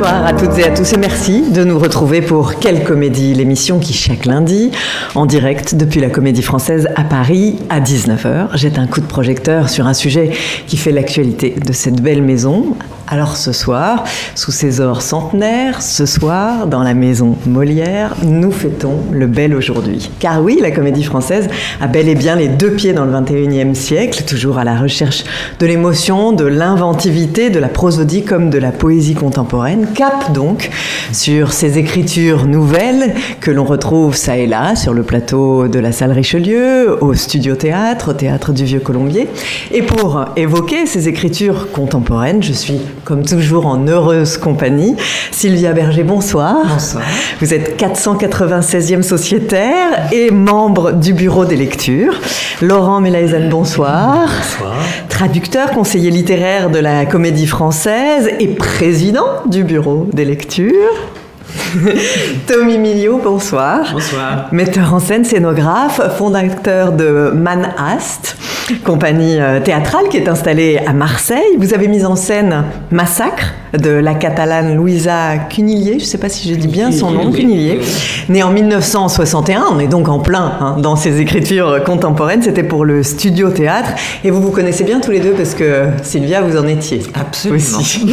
Bonsoir à toutes et à tous et merci de nous retrouver pour Quelle Comédie, l'émission qui chaque lundi, en direct depuis la Comédie Française à Paris à 19h, jette un coup de projecteur sur un sujet qui fait l'actualité de cette belle maison. Alors ce soir, sous ces ors centenaires, ce soir, dans la maison Molière, nous fêtons le bel aujourd'hui. Car oui, la Comédie Française a bel et bien les deux pieds dans le 21e siècle, toujours à la recherche de l'émotion, de l'inventivité, de la prosodie comme de la poésie contemporaine. Cap donc sur ces écritures nouvelles que l'on retrouve ça et là sur le plateau de la salle Richelieu, au studio théâtre, au théâtre du Vieux Colombier. Et pour évoquer ces écritures contemporaines, je suis comme toujours en heureuse compagnie. Sylvia Berger, bonsoir. Bonsoir. Vous êtes 496e sociétaire et membre du bureau des lectures. Laurent Melaisen, bonsoir. Bonsoir. Traducteur, conseiller littéraire de la comédie française et président du bureau des lectures. Tommy Milio, bonsoir. Bonsoir. Metteur en scène, scénographe, fondateur de Manhast, compagnie euh, théâtrale qui est installée à Marseille. Vous avez mis en scène Massacre de la catalane Louisa Cunillier, je ne sais pas si j'ai dit bien son nom, Cunillier, née en 1961, on est donc en plein hein, dans ses écritures contemporaines, c'était pour le studio théâtre, et vous vous connaissez bien tous les deux parce que Sylvia, vous en étiez. Absolument. Aussi.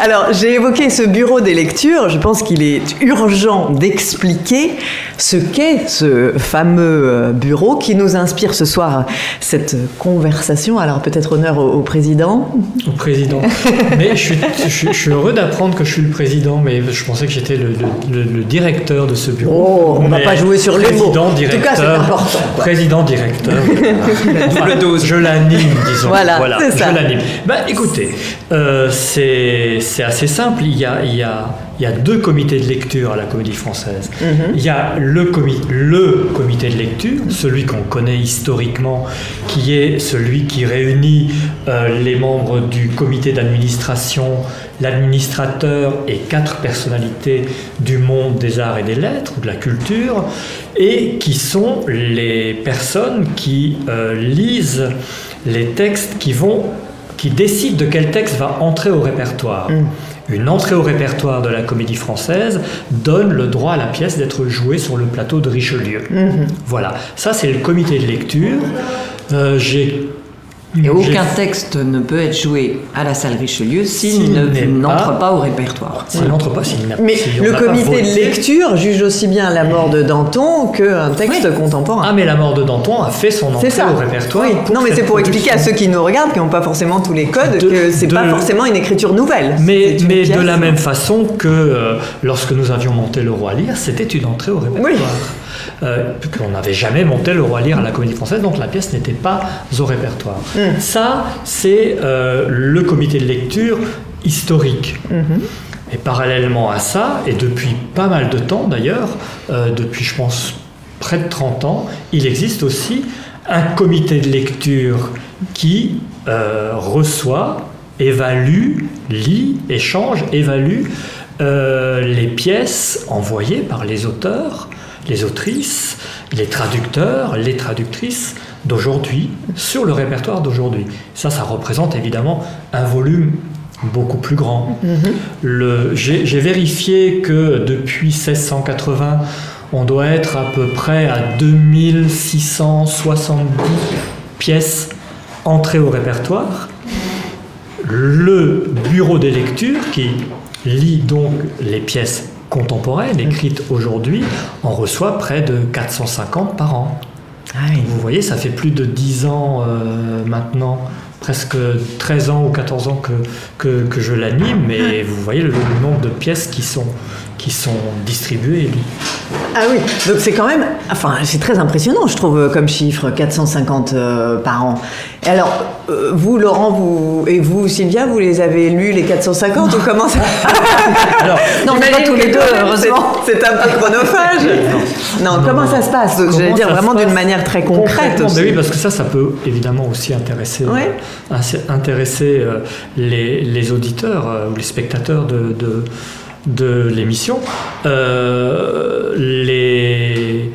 Alors, j'ai évoqué ce bureau des lectures, je pense qu'il est urgent d'expliquer ce qu'est ce fameux bureau qui nous inspire ce soir cette conversation. Alors, peut-être honneur au, au président. Au président. Mais je suis, je suis- je suis heureux d'apprendre que je suis le président, mais je pensais que j'étais le, le- le- le directeur de ce bureau. Oh, on va Mais pas jouer sur les mots. président, En tout cas, directeur, c'est important. Président, directeur. double dose. Je l'anime, disons. Voilà, c'est ça. Je l'anime. Bah, écoutez, euh, c'est c'est assez simple. Il y, a, il, y a, il y a deux comités de lecture à la Comédie Française. Mhm. Il y a le, comi- le comité de lecture, celui qu'on connaît historiquement, qui est celui qui réunit euh, les membres du comité d'administration, l'administrateur et quatre personnalités du monde des arts et des lettres, ou de la culture, et qui sont les personnes qui euh, lisent les textes qui vont qui décident de quel texte va entrer au répertoire. Une entrée au répertoire de la comédie française donne le droit à la pièce d'être jouée sur le plateau de Richelieu. Voilà, ça c'est le comité de lecture. Euh, J'ai Et aucun texte ne peut être joué à la salle Richelieu s'il n'entre pas- pas au répertoire. S'il n'entre pas, s'il n'a Mais le comité de lecture juge aussi bien la mort de Danton qu'un texte contemporain. Ah, mais la mort de Danton a fait son entrée ça. au répertoire. Oui. Non, mais c'est pour expliquer à ceux qui nous regardent, qui n'ont pas forcément tous les codes, De- que c'est pas forcément une écriture nouvelle. Mais, pièce. de la même façon que euh, lorsque nous avions monté le roi Lear, c'était une entrée au répertoire. Oui. Euh, on n'avait jamais monté le roi Lear à la comédie française, donc la pièce n'était pas au répertoire. Mm. Ça, c'est euh, le comité de lecture historique. Mm-hmm. Et parallèlement à ça, et depuis pas mal de temps d'ailleurs, euh, depuis je pense près de 30 ans, il existe aussi un comité de lecture qui euh, reçoit, évalue, lit, échange, évalue euh, les pièces envoyées par les auteurs, les autrices, les traducteurs, les traductrices d'aujourd'hui sur le répertoire d'aujourd'hui. Ça, ça représente évidemment un volume beaucoup plus grand. J'ai j'ai vérifié que depuis 1680, on doit être à peu près à 2670 pièces entrées au répertoire. Le bureau des lectures, qui lit donc les pièces contemporaines écrites aujourd'hui, en reçoit près de 450 par an. Ah. Vous voyez, ça fait plus de 10 ans euh, maintenant, presque 13 ans ou 14 ans que, que, que je l'anime, et vous voyez le, le nombre de pièces qui sont, qui sont lues. Ah oui, donc c'est quand même, enfin c'est très impressionnant je trouve comme chiffre, 450 euh, par an. Et alors, euh, vous Laurent, vous et vous Sylvia, vous les avez lus les 450 ou comment ça Alors, Non, mais pas tous les deux, heureusement. C'est un peu chronophage. Non, Non, comment non. ça se passe? Comment J'allais dire vraiment d'une manière très concrète Concrètement, aussi. mais oui, parce que ça, ça peut évidemment aussi intéresser, Ouais. euh, intéresser euh, les, les auditeurs euh, ou les spectateurs de, de, de l'émission. Euh, les,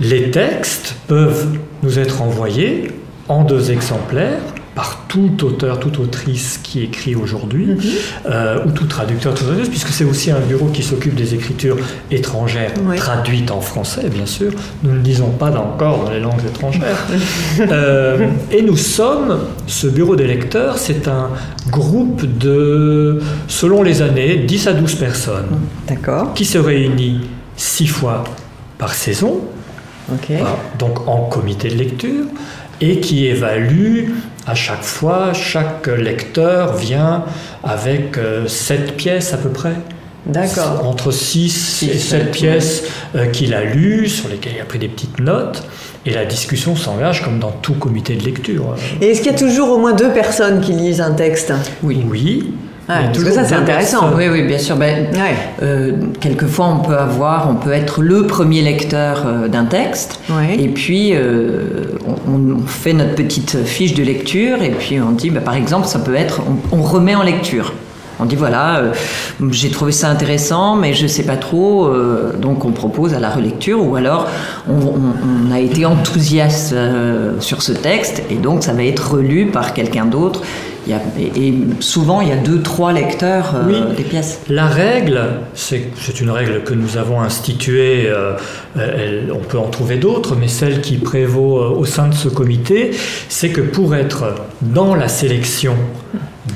les textes peuvent nous être envoyés en deux exemplaires par tout auteur, toute autrice qui écrit aujourd'hui, Mhm. euh, ou tout traducteur, toute traductrice, puisque c'est aussi un bureau qui s'occupe des écritures étrangères Oui. traduites en français, bien sûr. Nous ne lisons pas encore dans les langues étrangères. Euh, et nous sommes, ce bureau des lecteurs, c'est un groupe de, selon les années, 10 à 12 personnes D'accord. qui se réunit six fois par saison, Donc en comité de lecture, et qui évalue à chaque fois, chaque lecteur vient avec euh, sept pièces à peu près. D'accord. Entre 6 Six, et 7 sept, pièces euh, qu'il a lues, sur lesquelles il a pris des petites notes, et la discussion s'engage comme dans tout comité de lecture. Et est-ce qu'il y a toujours au moins deux personnes qui lisent un texte? Oui. Oui. Ah, parce que ça, c'est intéressant. Oui, oui, bien sûr. Ben, Ouais. euh, quelquefois, on peut avoir, on peut être le premier lecteur euh, d'un texte, Ouais. et puis euh, on, on fait notre petite fiche de lecture, et puis on dit, ben, par exemple, ça peut être, on, on remet en lecture. On dit voilà, euh, j'ai trouvé ça intéressant, mais je sais pas trop, euh, donc on propose à la relecture, ou alors on, on- on a été enthousiaste euh, sur ce texte, et donc ça va être relu par quelqu'un d'autre. Il y a- et, et souvent, il y a deux, trois lecteurs euh, Oui. des pièces. La règle, c'est une règle que nous avons instituée, euh, elle- on peut en trouver d'autres, mais celle qui prévaut euh, au sein de ce comité, c'est que pour être dans la sélection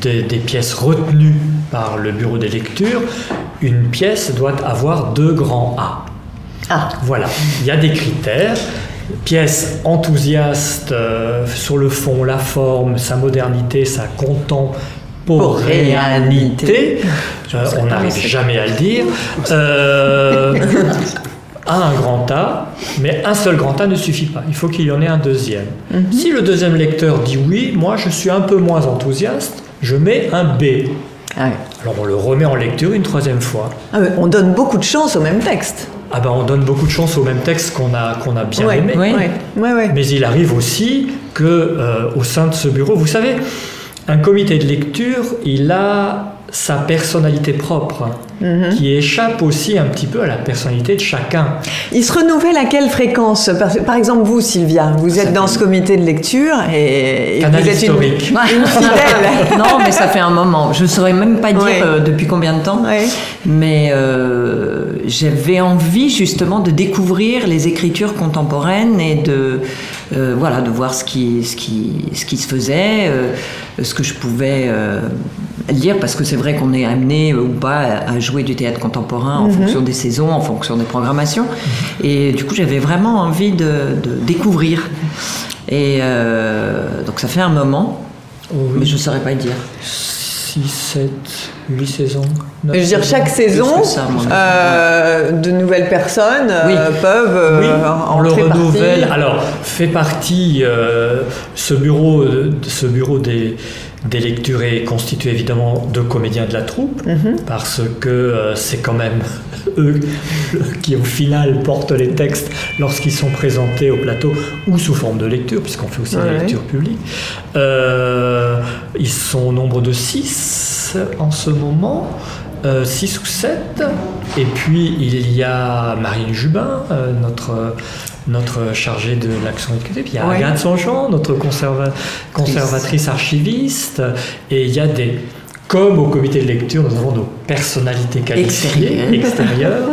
des, des pièces retenues par le bureau des lectures, une pièce doit avoir deux grands A. Ah. Voilà, il y a des critères. Pièce enthousiaste euh, sur le fond, la forme, sa modernité, sa contemporanéité. Euh, on n'arrive jamais à le dire. Euh, a un grand A, mais un seul grand A ne suffit pas. Il faut qu'il y en ait un deuxième. Si le deuxième lecteur dit oui, moi je suis un peu moins enthousiaste, je mets un B. Ah. Alors on le remet en lecture une troisième fois. Ah on donne beaucoup de chance au même texte. Ah ben on donne beaucoup de chance au même texte qu'on a, qu'on a bien ouais, aimé. Oui. ouais, ouais, ouais. Mais il arrive aussi que euh, au sein de ce bureau, vous savez, un comité de lecture, il a sa personnalité propre, Mhm. qui échappe aussi un petit peu à la personnalité de chacun. Il se renouvelle à quelle fréquence? Par, par exemple, vous, Sylvia, vous êtes dans ce comité de lecture et, et Canal vous êtes une, historique. une fidèle. non, mais ça fait un moment. Je ne saurais même pas dire Ouais. euh, depuis combien de temps. Ouais. Mais euh, j'avais envie justement de découvrir les écritures contemporaines et de, euh, voilà, de voir ce qui, ce qui, ce qui se faisait, euh, ce que je pouvais euh, lire, parce que c'est vrai qu'on est amené euh, ou pas à jouer du théâtre contemporain en fonction des saisons, en fonction des programmations. Et du coup, j'avais vraiment envie de, de découvrir. Et euh, donc ça fait un moment, mais je ne saurais pas le dire. 6, 7, 8 saisons. Je veux dire, chaque saison, que ça, moi. euh, de nouvelles personnes euh, peuvent euh, Oui, en on le partie. renouvelle. Alors, fait partie, euh, ce bureau, ce bureau des, des lectures est constitué évidemment de comédiens de la troupe, Mhm. parce que euh, c'est quand même eux qui au final portent les textes lorsqu'ils sont présentés au plateau ou sous forme de lecture, puisqu'on fait aussi Ouais. des lectures publiques. Euh, ils sont au nombre de 6 en ce moment. 6 ou 7. Et puis il y a Marine Jubin, euh, notre, notre chargée de l'action éducative. Il y a Ouais. Agathe notre conserva- conservatrice archiviste. Et il y a des. Comme au comité de lecture, nous avons nos personnalités qualifiées Extérieures.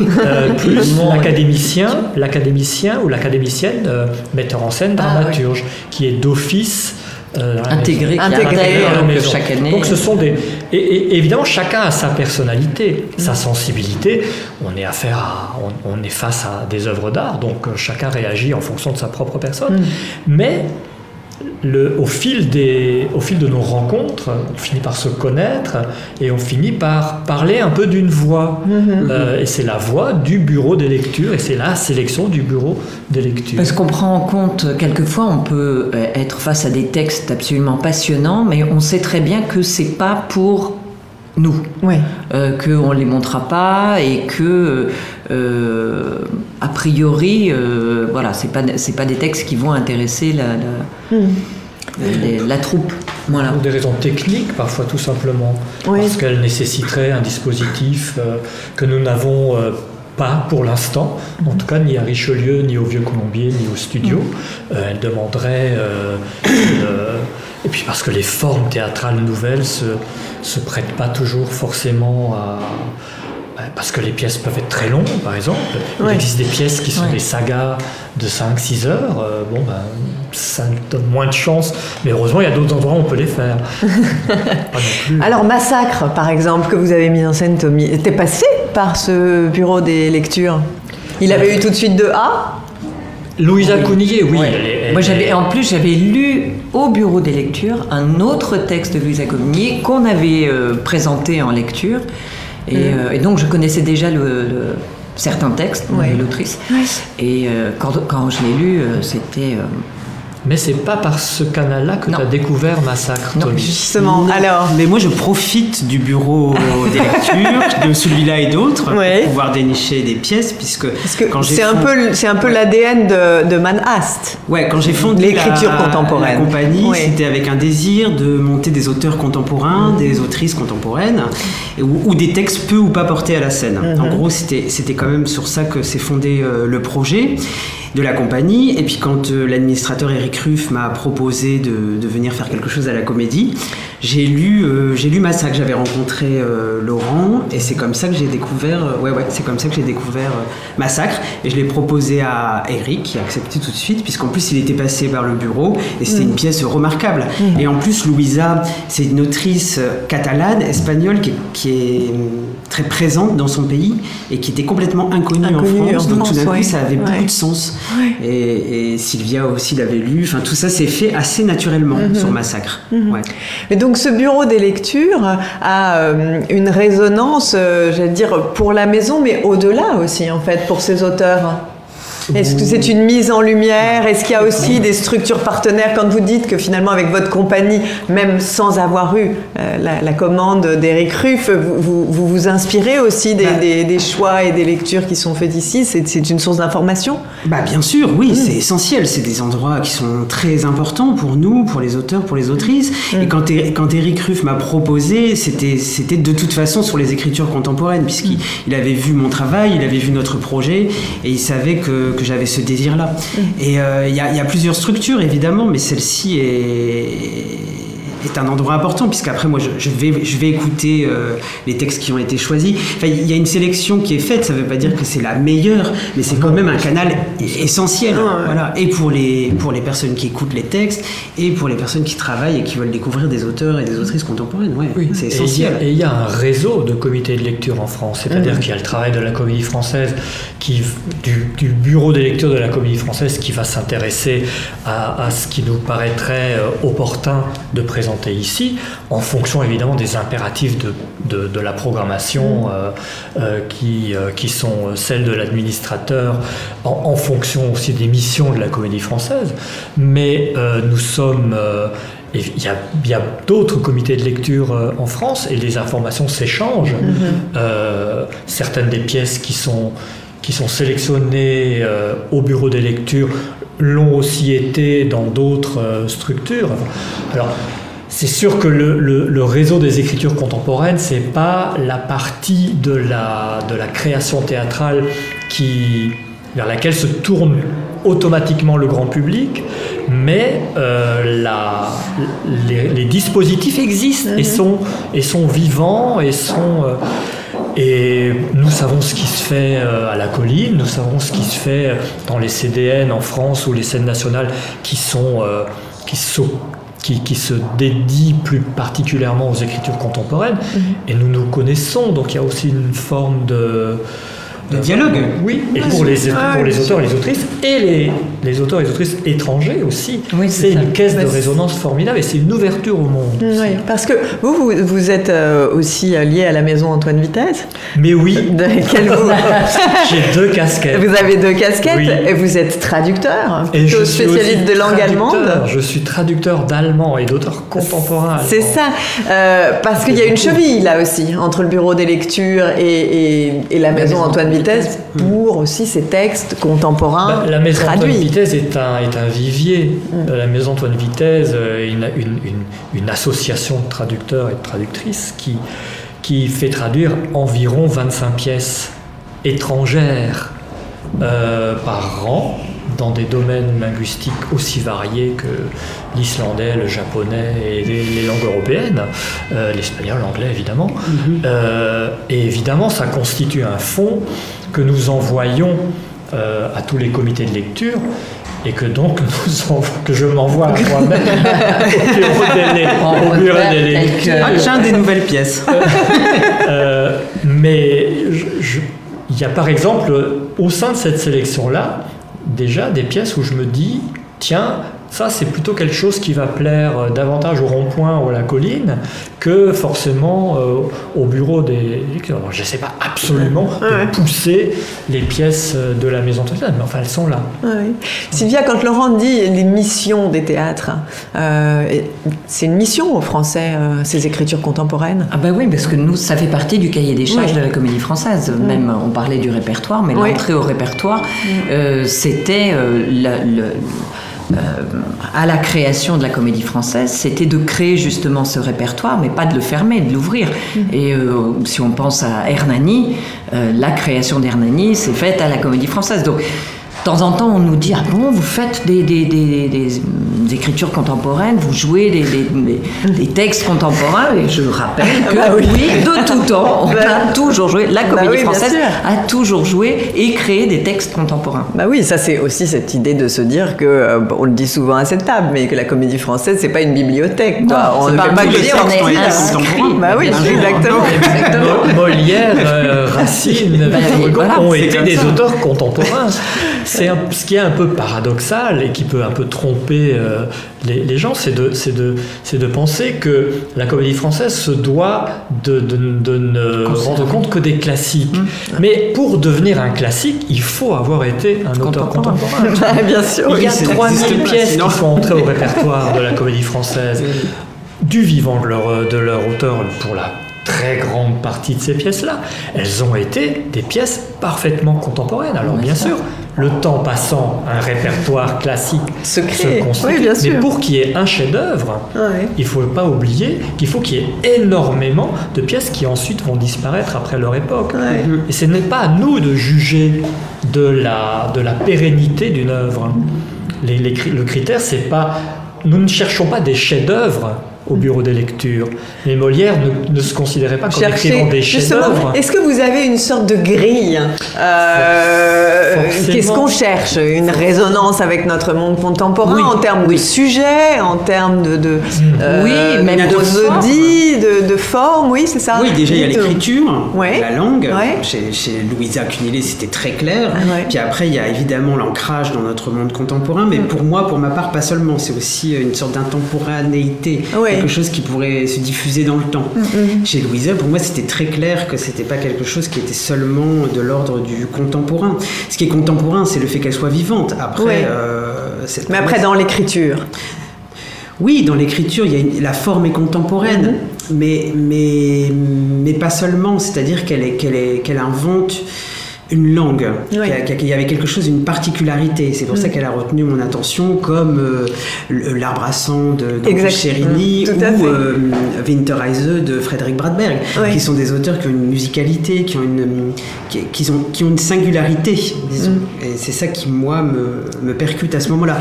euh, plus l'académicien, l'académicien ou l'académicienne, euh, metteur en scène, Ah, dramaturge, qui est d'office euh, Intégré, Intégré la donc, maison. chaque année. Donc ce sont des et, et- évidemment chacun a sa personnalité, sa sensibilité. On est affaire à on, on est face à des œuvres d'art, donc euh, chacun réagit en fonction de sa propre personne. Mais le, au, fil des, au fil de nos rencontres, on finit par se connaître et on finit par parler un peu d'une voix. Euh, et c'est la voix du bureau des lectures et c'est la sélection du bureau des lectures. Parce qu'on prend en compte, quelquefois, on peut euh, être face à des textes absolument passionnants, mais on sait très bien que c'est pas pour nous, Ouais. euh, qu'on ne les montrera pas et que, euh, a priori, euh, voilà, c'est pas, c'est pas des textes qui vont intéresser la, la, les- la troupe. Voilà. Pour des raisons techniques, parfois tout simplement, Oui. parce qu'elle nécessiterait un dispositif euh, que nous n'avons euh, pas pour l'instant, en tout cas ni à Richelieu, ni au Vieux Colombier, ni au studio. Euh, elle demanderait euh, une, et puis parce que les formes théâtrales nouvelles se, se prêtent pas toujours forcément à, parce que les pièces peuvent être très longues, par exemple. Il existe des pièces qui sont des sagas de 5-6 heures. Euh, bon, ben, ça donne moins de chance, mais heureusement, il y a d'autres endroits où on peut les faire. Alors, Massacre, par exemple, que vous avez mis en scène, Tommy, était passé par ce bureau des lectures? Il avait eu tout de suite de A? Louisa oui. oui. Moi, j'avais, en plus, j'avais lu au bureau des lectures un autre texte de Louisa Cougnier qu'on avait euh, présenté en lecture. Mm. Euh, et, donc, je connaissais déjà le, certains textes de l'autrice. Et euh, quand, quand, je l'ai lu, c'était mais c'est pas par ce canal-là que tu as découvert Massacre, non, Justement, alors. Mais moi, je profite du bureau des lectures, de celui-là et d'autres, pour pouvoir dénicher des pièces, puisque. Parce que c'est un, peu, c'est un peu l'ADN de, de Manhast. Ouais, quand j'ai fondé l'écriture contemporaine. La compagnie, c'était avec un désir de monter des auteurs contemporains, des autrices contemporaines, ou, des textes peu ou pas portés à la scène. En gros, c'était, c'était quand même sur ça que s'est fondé euh, le projet de la compagnie. Et puis quand euh, l'administrateur Eric Ruff m'a proposé de, de, venir faire quelque chose à la comédie, j'ai lu, euh, j'ai lu Massacre. J'avais rencontré euh, Laurent et c'est comme ça que j'ai découvert. ouais, ouais, c'est comme ça que j'ai découvert Massacre. Et je l'ai proposé à Eric, qui a accepté tout de suite, puisqu'en plus il était passé par le bureau et c'était mm. une pièce remarquable. Mm. Et en plus, Louisa, c'est une autrice catalane, espagnole, qui qui est très présente dans son pays et qui était complètement inconnue, en France. donc tout d'un coup, ça avait beaucoup de sens. Et, Sylvia aussi l'avait lu. Enfin, tout ça s'est fait assez naturellement mhm. sur Massacre. Mhm. Et donc, ce bureau des lectures a euh, une résonance, euh, j'allais dire, pour la maison, mais au-delà aussi, en fait, pour ces auteurs. Est-ce que c'est une mise en lumière? Est-ce qu'il y a aussi des structures partenaires? Quand vous dites que finalement avec votre compagnie, même sans avoir eu euh, la, commande d'Éric Ruff, vous, vous, inspirez aussi bah. des, choix et des lectures qui sont faites ici? C'est une source d'information? Bah, Bien sûr, oui, mm. c'est essentiel. C'est des endroits qui sont très importants pour nous, pour les auteurs, pour les autrices. Mm. Et quand, quand Éric Ruff m'a proposé, c'était de toute façon sur les écritures contemporaines, puisqu'il mm. avait vu mon travail, il avait vu notre projet, et il savait que que j'avais ce désir-là. Mm. Et euh, il y, a plusieurs structures, évidemment, mais celle-ci est est un endroit important, puisqu'après, moi, je, vais, je vais écouter euh, les textes qui ont été choisis. Enfin, il y a une sélection qui est faite, ça ne veut pas dire que c'est la meilleure, mais c'est quand même un canal essentiel. Voilà. Et pour les, pour les personnes qui écoutent les textes, et pour les personnes qui travaillent et qui veulent découvrir des auteurs et des autrices contemporaines. Ouais, oui. c'est essentiel. Et il y, a un réseau de comités de lecture en France, c'est-à-dire mmh. qu'il y a le travail de la Comédie française, qui, du, du bureau des lectures de la Comédie française, qui va s'intéresser à, à, ce qui nous paraîtrait euh, opportun de présenter ici, en fonction évidemment des impératifs de, de, la programmation mm. euh, euh, qui, euh, qui sont celles de l'administrateur, en, fonction aussi des missions de la comédie française. Mais nous sommes... il y a, a d'autres comités de lecture en France et les informations s'échangent. Mm-hmm. certaines des pièces qui sont, qui sont sélectionnées au bureau des lectures l'ont aussi été dans d'autres structures. Alors, c'est sûr que le, réseau des écritures contemporaines, c'est pas la partie de la, de la création théâtrale qui, vers laquelle se tourne automatiquement le grand public, mais euh, la, les, dispositifs existent et, mhm. sont, et sont vivants et sont... Euh, et nous savons ce qui se fait euh, à la colline, nous savons ce qui se fait dans les CDN en France ou les scènes nationales qui sont, qui sont qui, se dédie plus particulièrement aux écritures contemporaines. Mhm. Et nous nous connaissons, donc il y a aussi une forme de de dialogue. Oui, et pour, les, pour les auteurs et les autrices, et les, les auteurs et les autrices étrangers aussi. c'est une caisse de résonance formidable et c'est une ouverture au monde. Oui, parce que vous, vous, êtes euh, aussi lié à la maison Antoine Vitesse. Mais oui. J'ai deux casquettes. Vous avez deux casquettes et vous êtes traducteur, et je spécialiste de langue allemande. Je suis traducteur d'allemand et d'auteurs contemporains. C'est ça, euh, parce qu'il y a une cheville là aussi entre le bureau des lectures et, et, la maison Antoine Vitesse pour aussi ces textes contemporains bah, La Maison Antoine Vitesse est un, est un vivier. Mm. La Maison Antoine Vitesse est une, une, une, association de traducteurs et de traductrices qui, qui fait traduire environ 25 pièces étrangères euh, par an dans des domaines linguistiques aussi variés que l'islandais, le japonais et les, langues européennes, euh, l'espagnol, l'anglais évidemment. Mhm. Euh, et évidemment, ça constitue un fonds que nous envoyons à tous les comités de lecture et que donc nous que je m'envoie à moi-même au bureau des, lecteurs. Ah, des nouvelles pièces. mais il y a par exemple au sein de cette sélection-là déjà des pièces où je me dis, tiens, ça, c'est plutôt quelque chose qui va plaire euh, davantage au rond-point ou à la colline que forcément euh, au bureau des je ne sais pas absolument pousser les pièces euh, de la maison de mais enfin, elles sont là. Sylvia, quand Laurent dit les missions des théâtres, c'est une mission aux Français, ces écritures contemporaines? Ah, ben oui, parce que nous, ça fait partie du cahier des charges de la comédie française. Même, on parlait du répertoire, mais l'entrée au répertoire, c'était le euh, à la création de la comédie française, c'était de créer justement ce répertoire, mais pas de le fermer, de l'ouvrir. Mm. Et euh, si on pense à Hernani, euh, la création d'Hernani s'est faite à la comédie française. Donc de temps en temps, on nous dit Ah bon, vous faites des, des, des, des écritures contemporaines, vous jouez des, textes contemporains, et je rappelle que bah oui. de tout temps, on bah a toujours joué, la bah comédie française a toujours joué et créé des textes contemporains. Bah oui, ça c'est aussi cette idée de se dire que, euh, on le dit souvent à cette table, mais que la comédie française, c'est pas une bibliothèque. Non, on ne parle pas que dire, on est inscrit. Bah oui, exactement. exactement. Molière, euh, Racine, ont été des auteurs contemporains c'est ce qui est un peu paradoxal et qui peut un peu tromper euh, les, gens, c'est de, de, de penser que la comédie française se doit de, de, ne rendre compte que des classiques. Mmh. Mais pour devenir un classique, il faut avoir été un auteur contemporain. Bien sûr. Il y a 3000 pièces qui sont entrées au répertoire de la comédie française du vivant de leur, de leur auteur pour la très grande partie de ces pièces-là, elles ont été des pièces parfaitement contemporaines. Alors bien sûr, le temps passant, un répertoire classique se, crée. constitue. Mais pour qu'il y ait un chef-d'œuvre, il ne faut pas oublier qu'il faut qu'il y ait énormément de pièces qui ensuite vont disparaître après leur époque. Et ce n'est pas à nous de juger de la, de la pérennité d'une œuvre. le critère, c'est pas. Nous ne cherchons pas des chefs-d'œuvre au bureau des lectures. Mais Molière ne, se considérait pas comme écrivant des chefs-d'œuvre. Est-ce que vous avez une sorte de grille euh, Qu'est-ce qu'on cherche? Une résonance avec notre monde contemporain en termes de sujet, en termes de, de hmm. euh, oui, même de prosodie, de, de, forme, oui, c'est ça? Oui, déjà il y a l'écriture, la langue. Chez, chez, Louisa Cunillet, c'était très clair. Puis après, il y a évidemment l'ancrage dans notre monde contemporain, mais hmm. pour moi, pour ma part, pas seulement. C'est aussi une sorte d'intemporanéité quelque chose qui pourrait se diffuser dans le temps. Mm, mm. Chez Louisa, pour moi, c'était très clair que c'était pas quelque chose qui était seulement de l'ordre du contemporain. Ce qui est contemporain, c'est le fait qu'elle soit vivante. Après, euh, mais après, dans l'écriture. Oui, dans l'écriture, il y a la forme est contemporaine, mm, mais, mais, mais pas seulement. C'est-à-dire qu'elle qu'elle qu'elle invente une langue. Il y avait quelque chose, une particularité. C'est pour ça mm. qu'elle a retenu mon attention, comme euh, L'arbre à sang de Cherini ou euh, Winterreise de Frédéric Bradberg, qui sont des auteurs qui ont une musicalité, qui ont une, qui, ont, qui ont une singularité, disons. Mm. Et c'est ça qui, moi, me, me percute à ce moment-là.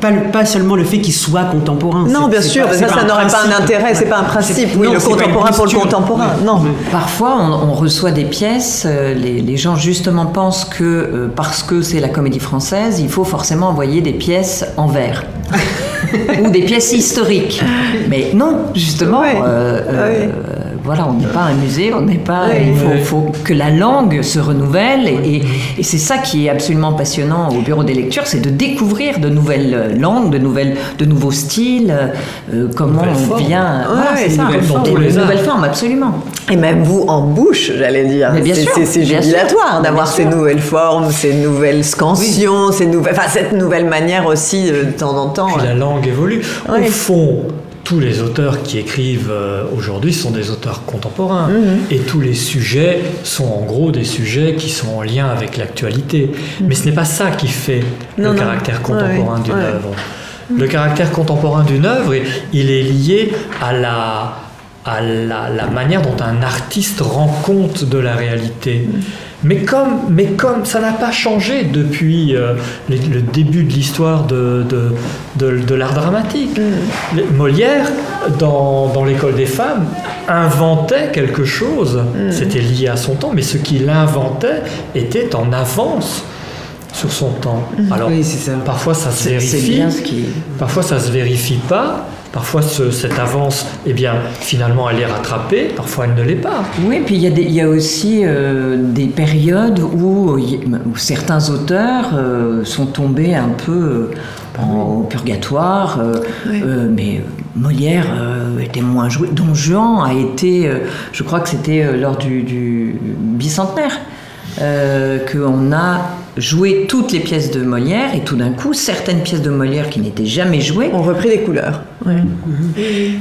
Pas, pas seulement le fait qu'ils soient contemporains. Non, bien sûr, ça, ça n'aurait pas un intérêt, c'est pas un principe. Oui, le contemporain pour le contemporain. Non. Parfois, on, reçoit des pièces, euh, les, les gens juste justement pense que euh, parce que c'est la comédie française, il faut forcément envoyer des pièces en vers. ou des pièces historiques. Mais non, justement, euh, euh, voilà, on n'est pas un musée, on n'est pas. il faut, que la langue se renouvelle et, c'est ça qui est absolument passionnant au bureau des lectures, c'est de découvrir de nouvelles langues, de nouvelles, de nouveaux styles, comment on vient. Voilà, c'est ça, nouvelles, nouvelles formes, absolument. Et même vous en bouche, j'allais dire. C'est jubilatoire d'avoir ces nouvelles formes, ces nouvelles scansions, ces nouvelles, enfin, cette nouvelle manière aussi de temps en temps. la langue évolue. Au fond, tous les auteurs qui écrivent euh, aujourd'hui sont des auteurs contemporains. Mhm. Et tous les sujets sont en gros des sujets qui sont en lien avec l'actualité. Mhm. Mais ce n'est pas ça qui fait le caractère contemporain d'une œuvre. Le caractère contemporain d'une œuvre, il est lié à la, à la, manière dont un artiste rend compte de la réalité. Mais comme, mais comme ça n'a pas changé depuis euh, le, début de l'histoire de, de, l'art dramatique. Mm. Molière, dans, dans l'école des femmes, inventait quelque chose. Mm. C'était lié à son temps, mais ce qu'il inventait était en avance sur son temps. Mm. Alors, parfois ça se vérifie, parfois ça se vérifie pas. Parfois, cette avance, eh bien, finalement, elle est rattrapée, parfois elle ne l'est pas. Oui, puis il y, a y a aussi euh, des périodes où, certains auteurs euh, sont tombés un peu euh, au purgatoire, mais Molière était moins joué. Don Juan a été, je crois que c'était lors du, du bicentenaire, qu'on a joué toutes les pièces de Molière et tout d'un coup, certaines pièces de Molière qui n'étaient jamais jouées ont repris des couleurs.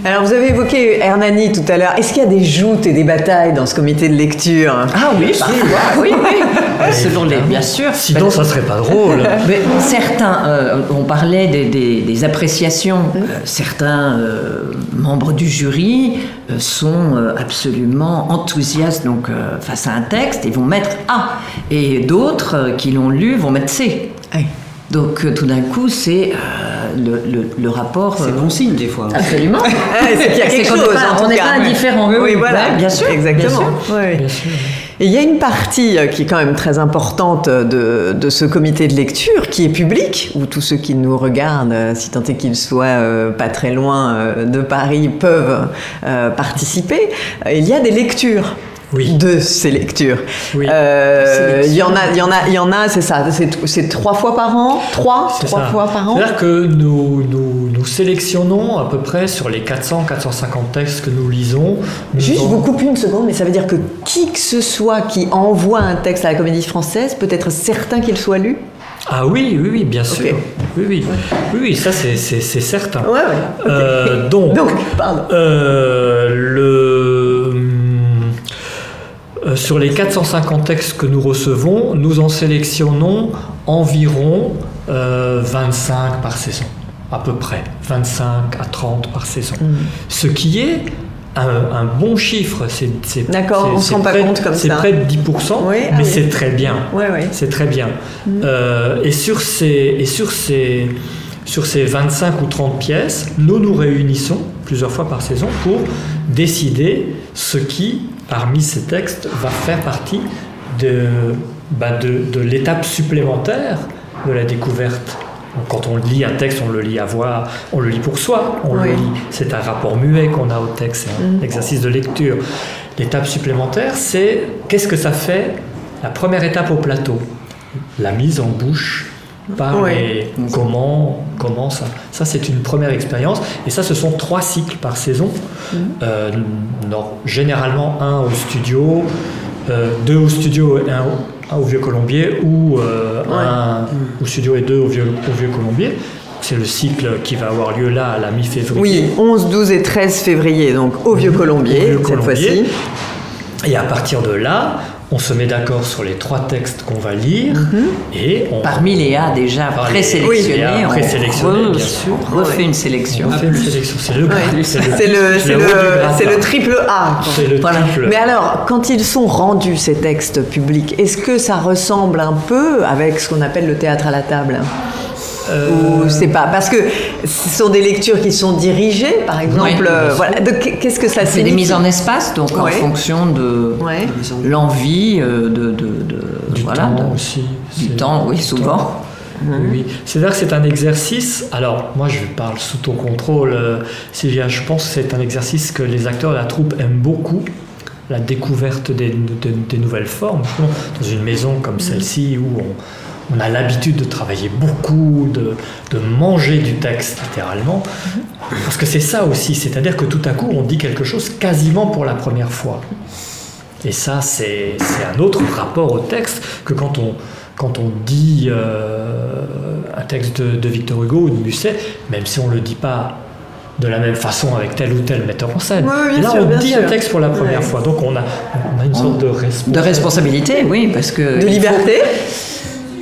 Alors vous avez évoqué Hernani tout à l'heure. Est-ce qu'il y a des joutes et des batailles dans ce comité de lecture? Ah oui, parfois, oui, oui. Selon les, bien sûr. Sinon, ça serait pas drôle. Mais certains, euh, on parlait des, appréciations. Euh, certains euh, membres du jury sont absolument enthousiastes donc face à un texte et vont mettre A. Et d'autres qui l'ont lu vont mettre C. Donc tout d'un coup, c'est le, rapport. C'est bon signe des fois. Absolument. c'est qu'il y a quelque chose. on n'est pas indifférent. Oui, voilà. bien sûr. Exactement. Bien sûr. Et il y a une partie euh, qui est quand même très importante de, de, ce comité de lecture qui est public, où tous ceux qui nous regardent, euh, si tant est qu'ils soient euh, pas très loin de Paris, peuvent participer. Il y a des lectures oui. de ces lectures. Euh, il y en a, il y en a, il y en a, c'est ça, c'est trois fois par an, trois, trois fois par an? C'est-à-dire que nous, nous, nous, sélectionnons à peu près sur les 400, 450 textes que nous lisons. Juste, vous coupe une seconde, mais ça veut dire que qui que ce soit qui envoie un texte à la Comédie Française peut être certain qu'il soit lu? Ah oui, oui, oui, bien sûr. Oui, oui, oui, oui, ça c'est certain. Ouais, ouais. Euh, donc, donc pardon. Euh, le euh, sur les 450 textes que nous recevons, nous en sélectionnons environ 25 euh, par saison, à peu près, 25 à 30 par saison. Mm. Ce qui est un, bon chiffre. C'est, D'accord, on ne se rend pas compte comme ça. C'est près de 10%, mais ah c'est très bien. Oui, oui. C'est très bien. Euh, et sur ces, et sur ces, sur ces 25 ou 30 pièces, nous nous réunissons plusieurs fois par saison pour décider ce qui parmi ces textes, va faire partie de, bah, de, l'étape supplémentaire de la découverte. quand on lit un texte, on le lit à voix, on le lit pour soi, on le lit. C'est un rapport muet qu'on a au texte, c'est un mm. exercice de lecture. L'étape supplémentaire, c'est qu'est-ce que ça fait La première étape au plateau, la mise en bouche parler, comment, comment ça. Ça, c'est une première expérience. Et ça, ce sont trois cycles par saison. Mm. Euh, non, généralement, un au studio, euh, deux au studio et un, au Vieux Colombier, ou euh, un au studio et deux au Vieux, au Vieux Colombier. C'est le cycle qui va avoir lieu là à la mi-février. Oui, 11, 12 et 13 février, donc au Vieux Colombier, cette fois-ci. Et à partir de là, on se met d'accord sur les trois textes qu'on va lire mhm. et on... Parmi les A déjà présélectionnés, on, bien sûr. refait une sélection. C'est le, le, triple A. Mais alors, quand ils sont rendus, ces textes publics, est-ce que ça ressemble un peu avec ce qu'on appelle le théâtre à la table? Ou c'est pas parce que ce sont des lectures qui sont dirigées, par exemple. Euh, voilà. Qu'est-ce que ça C'est des mises en espace, donc en fonction de l'envie euh, de, de, du temps aussi. Du temps, oui, souvent. Oui, c'est-à-dire que c'est un exercice. Alors, moi, je parle sous ton contrôle, euh, Sylvia. Je pense que c'est un exercice que les acteurs de la troupe aiment beaucoup la découverte des, des nouvelles formes. Dans une maison comme celle-ci où on, on a l'habitude de travailler beaucoup, de, manger du texte littéralement, parce que c'est ça aussi, c'est-à-dire que tout à coup on dit quelque chose quasiment pour la première fois. Et ça, c'est un autre rapport au texte que quand on, quand on dit euh, un texte de, Victor Hugo ou de Musset, même si on ne le dit pas de la même façon avec tel ou tel metteur en scène. Là, on dit un texte pour la première fois, donc on a, on a une sorte de responsabilité. De responsabilité, oui, parce que... De liberté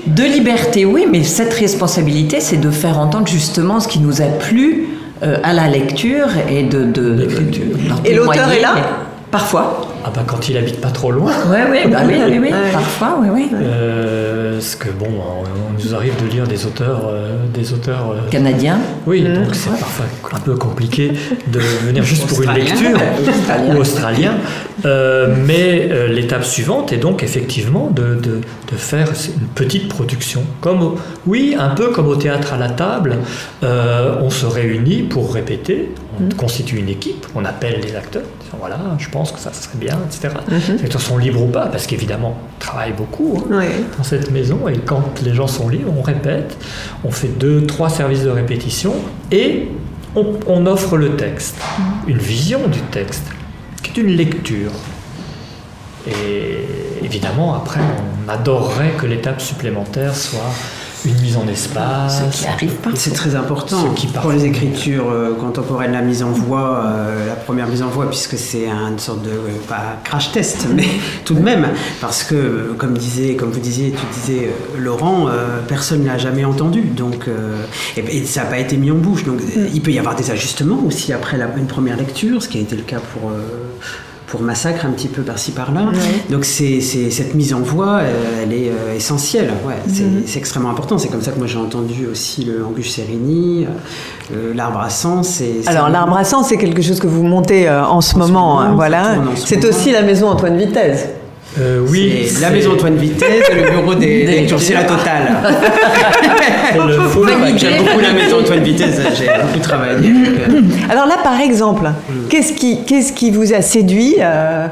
de liberté, oui, mais cette responsabilité, c'est de faire entendre justement ce qui nous a plu euh, à la lecture et de. et l'auteur est là? Parfois. Ah bah quand il habite pas trop loin. Ouais, ouais, bah oui, oui, oui, parfois, oui, oui. Euh, parce que bon, on, nous arrive de lire des auteurs, euh, des auteurs euh, canadiens. Oui, mmh. donc c'est parfois un peu compliqué de venir juste pour une lecture ou australien. mais l'étape suivante est donc effectivement de, de, de, faire une petite production, comme oui, un peu comme au théâtre à la table. on se réunit pour répéter, on mmh. constitue une équipe, on appelle les acteurs, voilà, je pense que ça, serait bien, etc. Mhm. Les acteurs sont libres ou pas, parce qu'évidemment, on travaille beaucoup hein, dans cette maison, et quand les gens sont libres, on répète, on fait deux, trois services de répétition, et on, offre le texte, mhm. une vision du texte, qui est une lecture. Et évidemment, après, on adorerait que l'étape supplémentaire soit une mise en espace. Ce qui arrive pas. C'est très important qui pour les écritures euh, contemporaines, la mise en voix, euh, la première mise en voix, puisque c'est une sorte de, euh, pas crash test, mais tout de même, parce que, comme, disait, comme vous disiez, tu disais, Laurent, personne ne l'a jamais entendu, donc, et, ça n'a pas été mis en bouche, donc mm. il peut y avoir des ajustements aussi après la, une première lecture, ce qui a été le cas pour pour massacre un petit peu par-ci par-là. Donc c'est, cette mise en voix, euh, elle est euh, essentielle. Ouais, mhm. c'est, extrêmement important. C'est comme ça que moi j'ai entendu aussi le Angus Serini, euh, l'arbre à sens. Alors l'arbre à sens, c'est quelque chose que vous montez en ce moment. Hein, voilà. C'est aussi la maison Antoine Vitesse. Euh, oui, la maison Antoine Vitesse et le bureau des, lectures, c'est la totale. J'aime beaucoup la maison Antoine Vitesse, j'ai beaucoup travaillé. Alors là, par exemple, mm. qu'est-ce qui, qu'est-ce qui vous a séduit euh,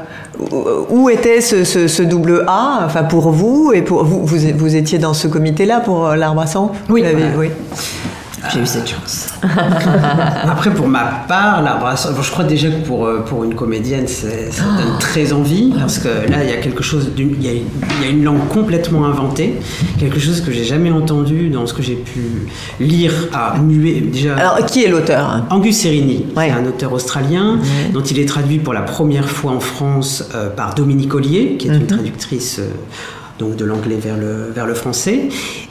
Où était ce, ce, double A enfin, pour vous et pour vous, vous, étiez dans ce comité-là pour euh, l'arbre à sang? Oui. oui. J'ai eu cette chance. Après, pour ma part, je crois déjà que pour, euh, pour une comédienne, ça donne très envie, parce que là, il y a quelque chose, il y, a, il y a une langue complètement inventée, quelque chose que j'ai jamais entendu dans ce que j'ai pu lire à muet. Déjà, Alors, qui est l'auteur Angus Serini, c'est un auteur australien, dont il est traduit pour la première fois en France euh, par Dominique Ollier, qui est une mhm. traductrice. Euh, donc de l'anglais vers le, vers le français.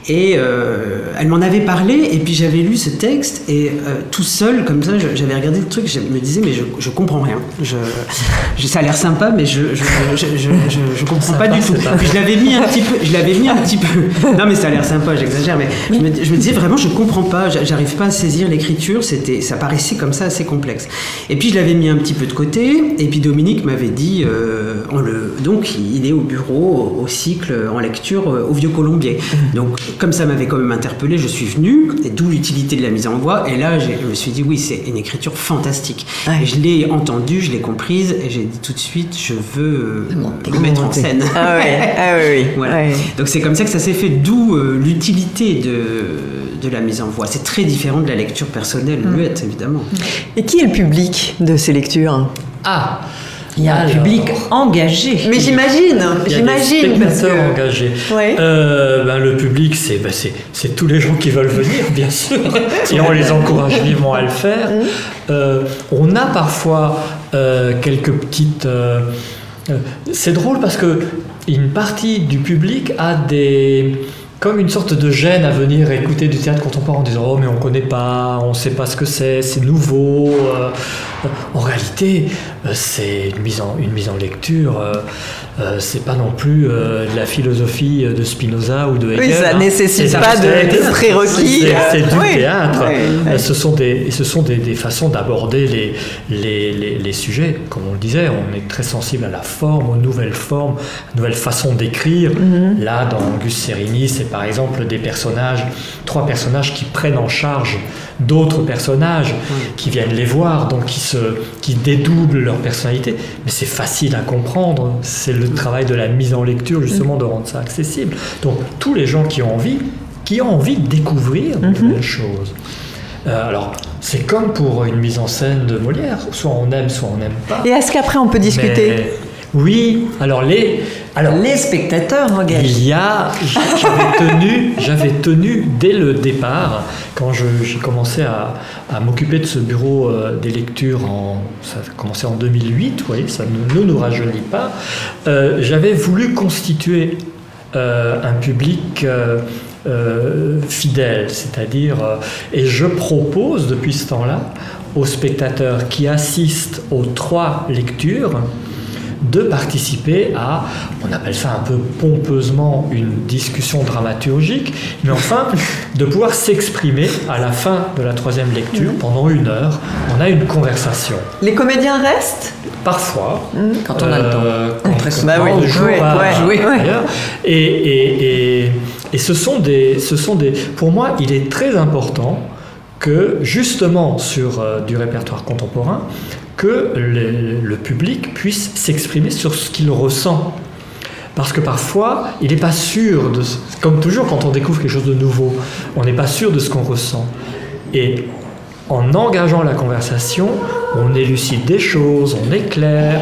Et euh, elle m'en avait parlé, et puis j'avais lu ce texte, et euh, tout seul, comme ça, j'avais regardé le truc, je me disais, mais je, je comprends rien. Je, ça a l'air sympa, mais je je, je, je comprends pas du tout. je l'avais mis un petit peu, je l'avais mis un petit peu. Non, mais ça a l'air sympa, j'exagère, mais je me, je me, disais vraiment, je comprends pas, j'arrive pas à saisir l'écriture, c'était, ça paraissait comme ça assez complexe. Et puis je l'avais mis un petit peu de côté, et puis Dominique m'avait dit, euh, on le, donc il est au bureau, au cycle euh, en lecture euh, au Vieux Colombier. Donc, comme ça m'avait quand même interpellé, je suis venu, et d'où l'utilité de la mise en voix. Et là, je me suis dit, oui, c'est une écriture fantastique. Et je l'ai entendue, je l'ai comprise, et j'ai dit tout de suite, je veux euh, le mettre en scène. Ah, ah oui, oui, Donc, c'est comme ça que ça s'est fait, d'où l'utilité de, de la mise en voix. C'est très différent de la lecture personnelle, mmh. muette, évidemment. Et qui est le public de ces lectures? Ah il y a un public engagé. Mais j'imagine, j'imagine. Spectateurs engagés. Euh, ben, le public, ben, c'est tous les gens qui veulent venir, bien sûr, et on les encourage vivement à le faire. Mm. Euh, on a parfois euh, quelques petites. c'est drôle parce que une partie du public a des comme une sorte de gêne à venir écouter du théâtre contemporain en disant oh mais on connaît pas, on sait pas ce que c'est, c'est nouveau. en réalité, c'est une mise en, lecture. Euh, c'est pas non plus euh, de la philosophie de Spinoza ou de Hegel. Oui, ça hein. nécessite pas de, prérequis. C'est du théâtre. Ce sont des, ce sont des, des façons d'aborder les, les, les, sujets. Comme on le disait, on est très sensible à la forme, aux nouvelles formes, aux nouvelles façons d'écrire. Mm-hmm. Là, dans Auguste Serini, c'est par exemple des personnages, trois personnages qui prennent en charge d'autres personnages qui viennent les voir, donc qui, se, qui dédoublent leur personnalité. Mais c'est facile à comprendre. C'est le travail de la mise en lecture, justement, de rendre ça accessible. Donc, tous les gens qui ont envie, qui ont envie de découvrir de mhm. nouvelles choses. Euh, alors, c'est comme pour une mise en scène de Molière, soit on aime, soit on n'aime pas. Et est-ce qu'après on peut discuter? Oui, alors les, alors, les spectateurs engagés. Il y a, j'avais tenu, j'avais tenu dès le départ, quand j'ai commencé à, m'occuper de ce bureau euh, des lectures, en, ça a commencé en 2008, vous voyez, ça ne, nous rajeunit pas, euh, j'avais voulu constituer euh, un public fidèle, c'est-à-dire, et je propose depuis ce temps-là aux spectateurs qui assistent aux trois lectures, de participer à, on appelle ça un peu pompeusement une discussion dramaturgique, mais enfin de pouvoir s'exprimer à la fin de la troisième lecture pendant une heure. On a une conversation. Les comédiens restent? Parfois, quand on a le temps. Euh, quand, bah oui, jouer, Et, et, et, et, ce sont des, ce sont des, pour moi, il est très important que justement sur euh, du répertoire contemporain, que le, public puisse s'exprimer sur ce qu'il ressent. Parce que parfois, il n'est pas sûr, de, comme toujours quand on découvre quelque chose de nouveau, on n'est pas sûr de ce qu'on ressent. Et en engageant la conversation, on élucide des choses, on éclaire,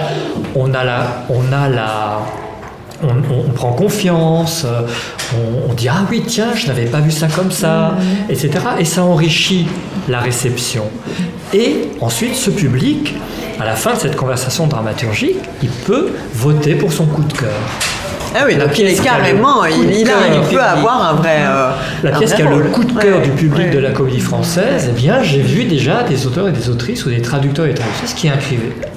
on a la, on a la, on, prend confiance, on, dit ah oui tiens je n'avais pas vu ça comme ça, mm. etc. Et ça enrichit la réception. Et ensuite ce public, à la fin de cette conversation dramaturgique, il peut voter pour son coup de cœur. Ah oui, donc il est carrément, il, il, peut avoir un vrai. Euh, la pièce qui a le coup de cœur du public de la comédie française, eh bien, j'ai vu déjà des auteurs et des autrices ou des traducteurs et traductrices qui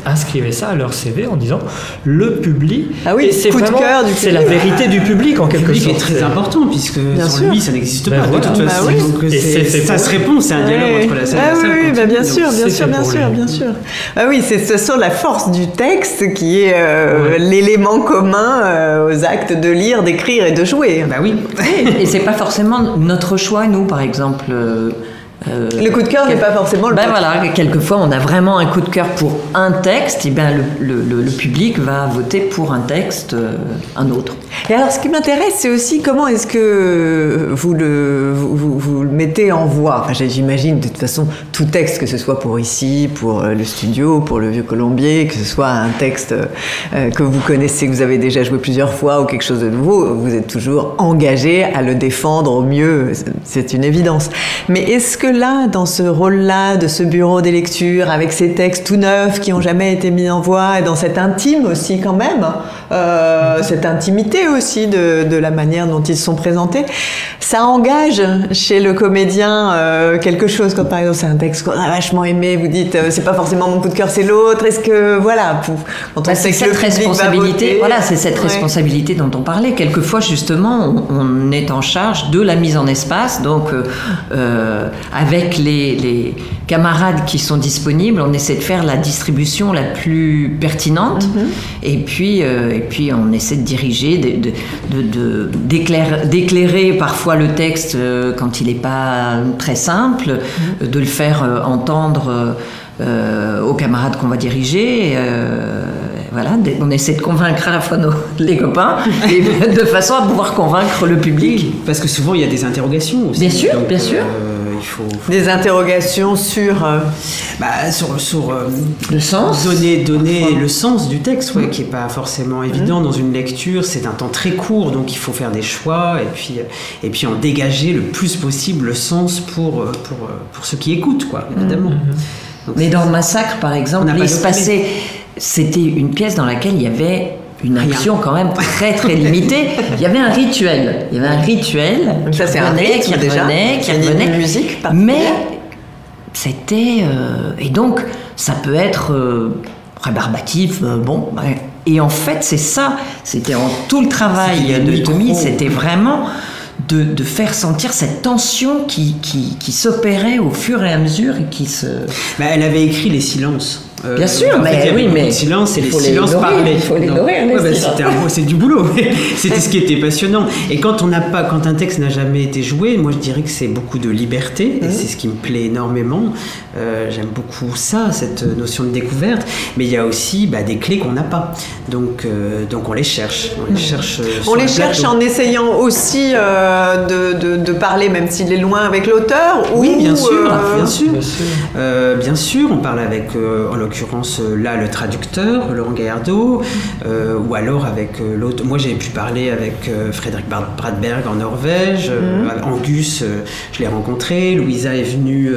inscrivaient, ça à leur CV en disant le public. Ah oui, c'est coup de cœur du C'est la vérité du public en quelque sorte. Le public est très important puisque sans lui, ça n'existe ben pas de toute bah façon. Oui. ça se répond, c'est un dialogue entre la scène ah et la scène. Oui, bah bien sûr, bien sûr, bien sûr, bien sûr. Ah oui, c'est ce sont la force du texte qui est euh, l'élément commun euh, aux acte de lire, d'écrire et de jouer. Bah oui. et c'est pas forcément notre choix, nous, par exemple. Euh, le coup de cœur n'est pas forcément le ben voilà, quelquefois on a vraiment un coup de cœur pour un texte, et bien le, le, le public va voter pour un texte, euh, un autre. Et alors ce qui m'intéresse, c'est aussi comment est-ce que vous le, vous, vous, le mettez en voix. Enfin, J'imagine de toute façon tout texte, que ce soit pour ici, pour euh, le studio, pour le Vieux Colombier, que ce soit un texte que vous connaissez, que vous avez déjà joué plusieurs fois ou quelque chose de nouveau, vous êtes toujours engagé à le défendre au mieux, c'est une évidence. Mais est-ce que là, dans ce rôle-là, de ce bureau des lectures, avec ces textes tout neufs qui n'ont jamais été mis en voix, et dans cette intime aussi quand même, euh, cette intimité aussi de, la manière dont ils sont présentés, ça engage chez le comédien euh, quelque chose, comme par exemple c'est un texte qu'on a vachement aimé, vous dites euh, c'est pas forcément mon coup de cœur, c'est l'autre, est-ce que voilà, quand on bah, cette responsabilité, voilà, c'est cette responsabilité dont on parlait. Quelquefois justement, on, est en charge de la mise en espace, donc avec les, camarades qui sont disponibles, on essaie de faire la distribution la plus pertinente. Mhm. Et, puis, euh, et puis, on essaie de diriger, d'éclairer parfois le texte euh, quand il n'est pas très simple, mhm. de le faire euh, entendre. aux camarades qu'on va diriger. voilà, on essaie de convaincre à la fois nos, les copains et de façon à pouvoir convaincre le public. parce que souvent il y a des interrogations aussi. Bien sûr, bien sûr. Des interrogations sur... Euh, bah, sur, sur euh, le sens. Donner, donner le sens du texte, ouais, qui n'est pas forcément évident. Dans une lecture, c'est un temps très court, donc il faut faire des choix et puis, euh, et puis en dégager le plus possible le sens pour, pour, pour ceux qui écoutent, quoi, évidemment. Mm-hmm. Mais dans Massacre, par exemple, il se passait... C'était une pièce dans laquelle il y avait une action quand même très très limitée. Il y avait un rituel. Il y avait un rituel. ça c'est un rythme qui revenait, qui revenait. Une musique. Mais c'était euh, et donc ça peut être euh, rébarbatif. Euh, bon. Et en fait c'est ça. C'était en tout le travail de Tommy. C'était vraiment de, de, faire sentir cette tension qui, qui, qui s'opérait au fur et à mesure et qui se. Bah, elle avait écrit les silences. Euh, Bien sûr, mais oui, mais silence et les silences. Il faut les nourrir. Bah, c'est du boulot. C'était ce qui était passionnant. Et quand on n'a pas, quand un texte n'a jamais été joué, moi je dirais que c'est beaucoup de liberté et mmh. c'est ce qui me plaît énormément. Euh, j'aime beaucoup ça, cette notion de découverte. Mais il y a aussi bah, des clés qu'on n'a pas. Donc, euh, donc on les cherche. On les mmh. cherche. on les cherche en essayant aussi de, de, de, parler, même s'il est loin, avec l'auteur. Oui, bien sûr, bien sûr. Bien sûr. on parle avec l'occurrence euh, là le traducteur, Laurent Gaillardeau, euh, ou alors avec euh, l'autre. Moi j'ai pu parler avec Frédéric Bradberg en Norvège, mhm. Angus, je l'ai rencontré, Louisa est venue,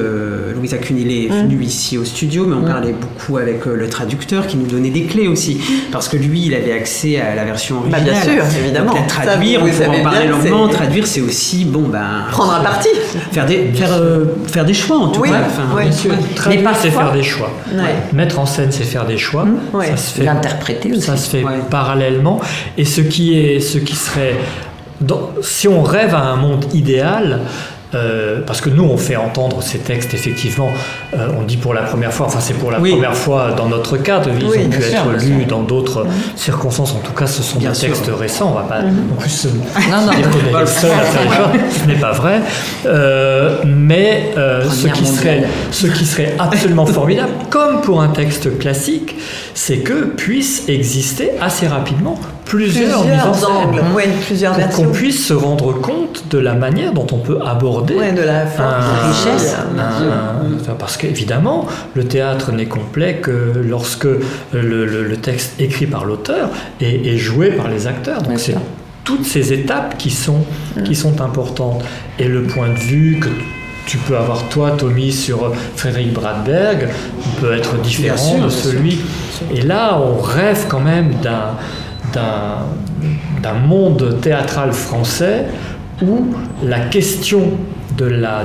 Louisa Cunillet est mhm. venue ici au studio, mais on mhm. parlait beaucoup avec le traducteur qui nous donnait des clés aussi, parce que lui il avait accès à la version bah, originale. bien sûr, évidemment. Donc, traduire, on en parler longuement, traduire c'est aussi bon ben prendre un parti, faire des faire, faire des choix en tout cas. Enfin, bien sûr. Traduire c'est faire des choix. Mettre en scène, c'est faire des choix. Mmh, ça se fait l'interpréter Ça se fait parallèlement. Et ce qui est, ce qui serait, si on rêve à un monde idéal, euh, parce que nous, on fait entendre ces textes, effectivement, euh, on dit pour la première fois, enfin c'est pour la première fois dans notre cadre, ils ont pu être lus dans d'autres circonstances, en tout cas ce sont des textes récents, on va pas mhm. non plus non, non, dire qu'on est les seuls à faire les choses, ce n'est pas vrai, euh, mais ce, qui serait, ce qui serait absolument formidable, comme pour un texte classique, c'est que puisse exister assez rapidement plusieurs, mises en scène, plusieurs pour qu'on puisse se rendre compte de la manière dont on peut aborder de la, richesse. parce qu'évidemment, le théâtre n'est complet que lorsque le, texte écrit par l'auteur est, joué par les acteurs. Donc c'est toutes ces étapes qui sont, mm. qui sont importantes. Et le point de vue que tu peux avoir toi, Tommy, sur Frédéric Bradberg, peut être différent de celui. Et là, on rêve quand même d'un d'un monde théâtral français où la question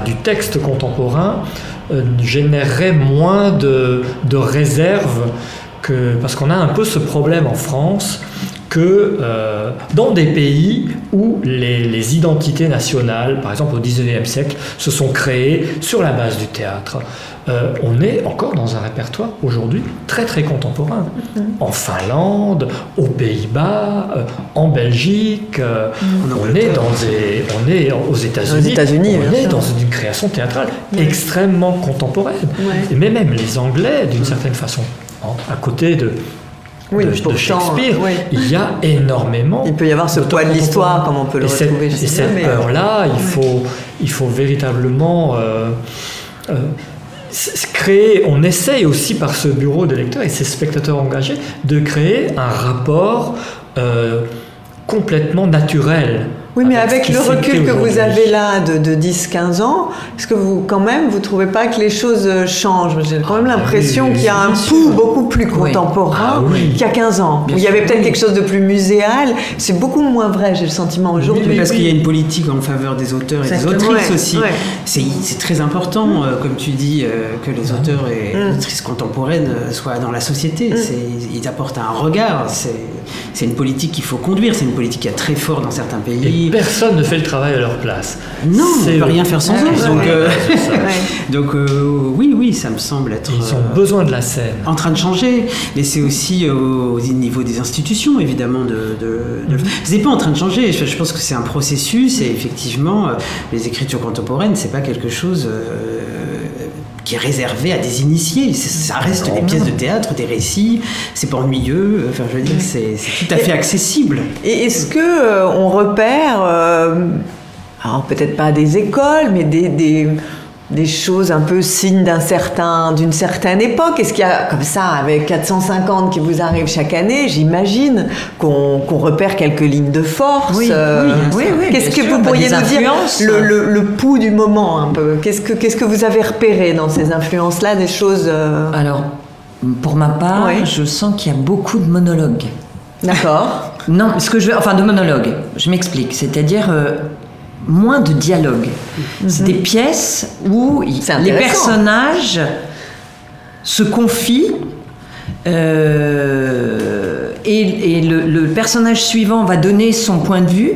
du texte contemporain euh, générerait moins de, réserves que, parce qu'on a un peu ce problème en France que euh, dans des pays où les, les, identités nationales, par exemple au XIXe siècle, se sont créées sur la base du théâtre, euh, on est encore dans un répertoire aujourd'hui très très contemporain. Mm-hmm. En Finlande, aux Pays-Bas, euh, en Belgique, euh, on, est dans des, on est aux États-Unis, on est dans une création théâtrale extrêmement contemporaine. mais même les Anglais, d'une certaine façon, à côté de, Shakespeare, il y a énormément. Il peut y avoir ce poids de l'histoire, comme on peut le et retrouver. Cette, et cette peur-là, il, faut, il faut véritablement on essaye aussi par ce bureau de lecteurs et ces spectateurs engagés de créer un rapport euh, complètement naturel oui, mais avec, le recul que vous avez là de, de 10-15 ans, est-ce que vous, quand même, vous trouvez pas que les choses euh, changent? J'ai quand même ah, l'impression qu'il y a un pouls beaucoup plus contemporain ah qu'il y a 15 ans. il y avait peut-être quelque chose de plus muséal. C'est beaucoup moins vrai, j'ai le sentiment aujourd'hui. parce qu'il y a une politique en faveur des auteurs et des autrices aussi. C'est très important, euh, comme tu dis, euh, que les auteurs et mm. autrices contemporaines soient dans la société. Mm. Ils apportent un regard. C'est une politique qu'il faut conduire. C'est une politique qui est très fort dans certains pays personne ne fait le travail à leur place. Non, on ne peut rien faire sans eux. Donc, euh, donc euh, oui, oui, ça me semble être. Ils ont euh, besoin de la scène. En train de changer, mais c'est aussi au niveau des institutions, évidemment. De, de, mm-hmm. C'est pas en train de changer. Je, pense que c'est un processus et effectivement, les écritures contemporaines, c'est pas quelque chose qui est réservé à des initiés. Ça reste des pièces de théâtre, des récits. C'est pas ennuyeux. Enfin, je veux dire, c'est tout à fait accessible. Et est-ce que euh, on repère, euh, alors peut-être pas des écoles, mais des, des des choses un peu signes d'un certain, d'une certaine époque Est-ce qu'il y a, comme ça, avec 450 qui vous arrivent chaque année, j'imagine qu'on repère quelques lignes de force Oui, euh, oui, oui, Qu'est-ce que vous pourriez nous dire le, le, pouls du moment un peu? Qu'est-ce que, qu'est-ce que vous avez repéré dans ces influences-là, des choses euh, Alors, pour ma part, je sens qu'il y a beaucoup de monologues. D'accord. non, ce que je, enfin de monologues. Je m'explique. C'est-à-dire, euh, moins de dialogue. C'est des pièces où les personnages se confient euh, et, le, personnage suivant va donner son point de vue,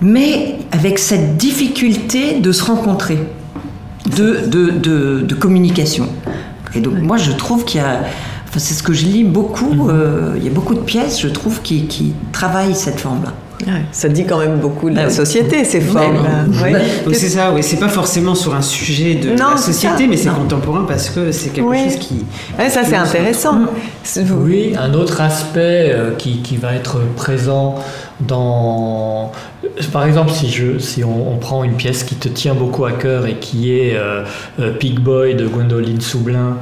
mais avec cette difficulté de se rencontrer, de, de, communication. Et donc moi je trouve qu'il y a... c'est ce que je lis beaucoup, mhm. euh, il y a beaucoup de pièces, je trouve, qui, qui travaillent cette forme-là ça dit quand même beaucoup de la ah société, ces formes. C'est ça, oui. C'est pas forcément sur un sujet de la société, mais c'est contemporain parce que c'est quelque chose qui. ça, c'est intéressant. Oui, un autre aspect euh, qui, qui, va être présent dans. Par exemple, si, je, si on, prend une pièce qui te tient beaucoup à cœur et qui est euh, euh, Pig Boy de Gwendoline Soublin.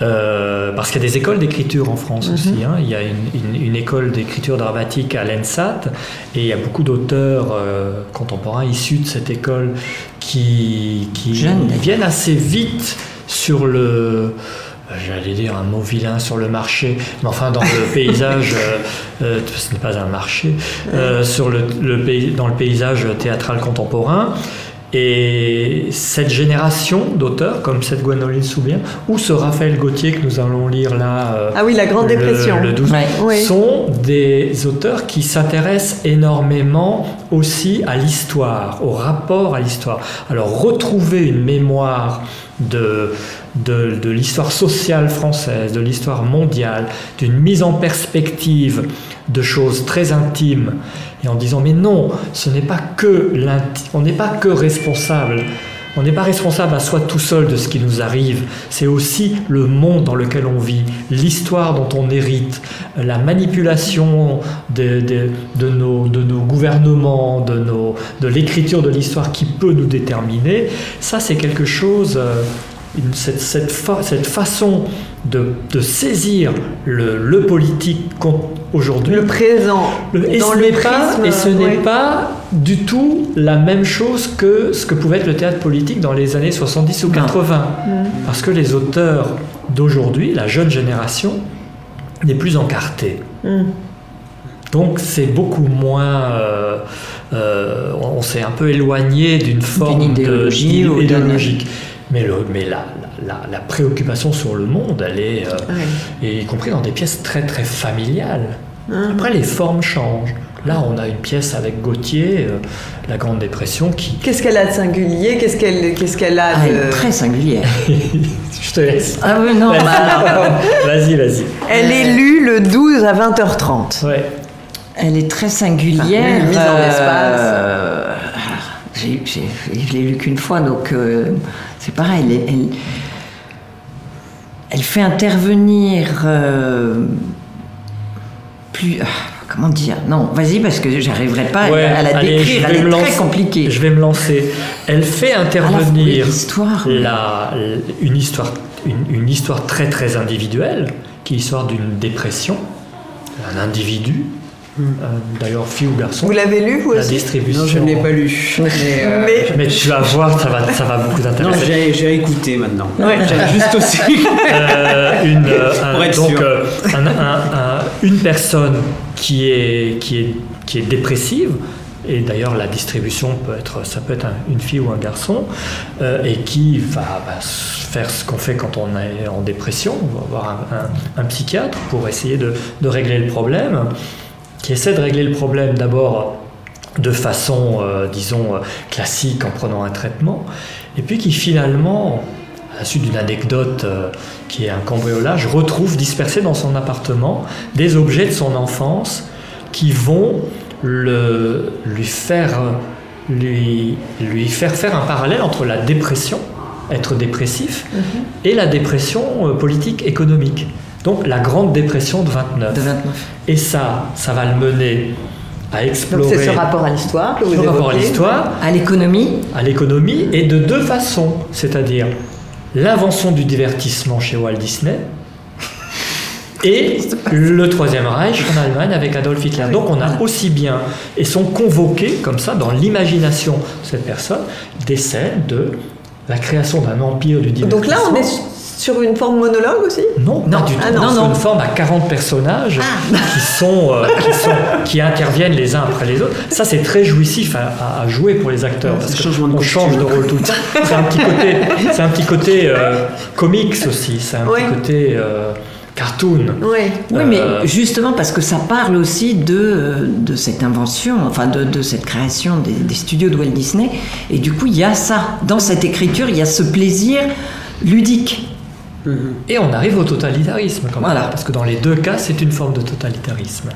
Euh, parce qu'il y a des écoles d'écriture en France aussi. Mhm. Hein. Il y a une, école d'écriture dramatique à l'ENSAT et il y a beaucoup d'auteurs euh, contemporains issus de cette école qui, qui viennent assez vite sur le j'allais dire un mot vilain sur le marché, mais enfin dans le paysage, euh, ce n'est pas un marché, sur le, le, dans le paysage théâtral contemporain. Et cette génération d'auteurs, comme cette Gwenoline Soubien, ou ce Raphaël Gauthier que nous allons lire là, euh, ah oui, la Grande Dépression, le 12, sont des auteurs qui s'intéressent énormément aussi à l'histoire, au rapport à l'histoire. Alors retrouver une mémoire de, de, de l'histoire sociale française, de l'histoire mondiale, d'une mise en perspective de choses très intimes et en disant mais non, ce n'est pas que on n'est pas que responsable. On n'est pas responsable à soi tout seul de ce qui nous arrive, c'est aussi le monde dans lequel on vit, l'histoire dont on hérite, la manipulation de, de, nos, de nos, gouvernements, de, nos, de l'écriture de l'histoire qui peut nous déterminer. Ça, c'est quelque chose, cette, façon de, de, saisir le, le politique aujourd'hui. Le présent. et dans ce n'est pas, et ce n'est pas du tout la même chose que ce que pouvait être le théâtre politique dans les années 70 ou 80. Mm. Parce que les auteurs d'aujourd'hui, la jeune génération, n'est plus encartée. Mm. Donc c'est beaucoup moins... Euh, euh, on s'est un peu éloigné d'une forme idéologie idéologique. Mais, le, mais la, la, préoccupation sur le monde, elle est, euh, y compris dans des pièces très très familiales. Hein. Après, les formes changent. Là, on a une pièce avec Gauthier, euh, La Grande Dépression, qui... Qu'est-ce qu'elle a de singulier? Qu'est-ce qu'elle qu'est-ce qu'elle a ah, de... très singulière. Je te laisse. Ah oui, non, Vas-y, vas-y. Elle est lue le 12 à 20h30. Ouais. Elle est très singulière. mise en espace. Euh, je l'ai lu qu'une fois, donc c'est pareil. Elle, elle, fait intervenir euh, plus. Ah, comment dire? Non, vas-y, parce que j'arriverai pas à, la décrire. Elle est très compliquée. Je vais me lancer. Elle fait intervenir la, une, histoire, une, histoire très très individuelle, qui est l'histoire d'une dépression, un individu euh, d'ailleurs, fille ou garçon. Vous l'avez lu, vous La distribution. Non, je ne l'ai pas lu. Euh, mais, tu vas voir, ça va, ça va beaucoup t'intéresser. Non, j'ai écouté maintenant. J'ai juste aussi. Euh, une, donc, une personne qui est, qui, est, qui est dépressive, et d'ailleurs la distribution peut être, ça peut être une fille ou un garçon, et qui va bah, faire ce qu'on fait quand on est en dépression, on va voir un, un, psychiatre pour essayer de, de régler le problème qui essaie de régler le problème d'abord de façon, euh, disons, euh, classique en prenant un traitement, et puis qui finalement, à la suite d'une anecdote euh, qui est un cambriolage, retrouve dispersé dans son appartement des objets de son enfance qui vont le, lui, faire, lui, lui faire faire un parallèle entre la dépression, être dépressif, mhm. et la dépression politique économique. Donc la Grande Dépression de 29. Et ça, ça va le mener à explorer. c'est ce rapport à l'histoire que vous rapport à l'histoire, à l'économie, à l'économie, et de deux façons, c'est-à-dire l'invention du divertissement chez Walt Disney et le Troisième Reich en Allemagne avec Adolf Hitler. Donc on a aussi bien, et sont convoqués comme ça dans l'imagination de cette personne, des scènes de la création d'un empire du divertissement. Donc là on est sur une forme monologue aussi Non, pas du tout. Ah non, sur une forme à 40 personnages ah. qui, sont, euh, qui, sont, qui interviennent les uns après les autres. Ça, c'est très jouissif à, jouer pour les acteurs parce qu'on change de rôle tout le temps. C'est un petit côté, c'est un petit côté euh, comics aussi. C'est un petit côté. Euh, cartoon. Oui, oui mais justement parce que ça parle aussi de, de cette invention, enfin de, de cette création des, des, studios de Walt Disney. Et du coup, il y a ça. Dans cette écriture, il y a ce plaisir ludique. Et on arrive au totalitarisme, quand voilà. parce que dans les deux cas, c'est une forme de totalitarisme.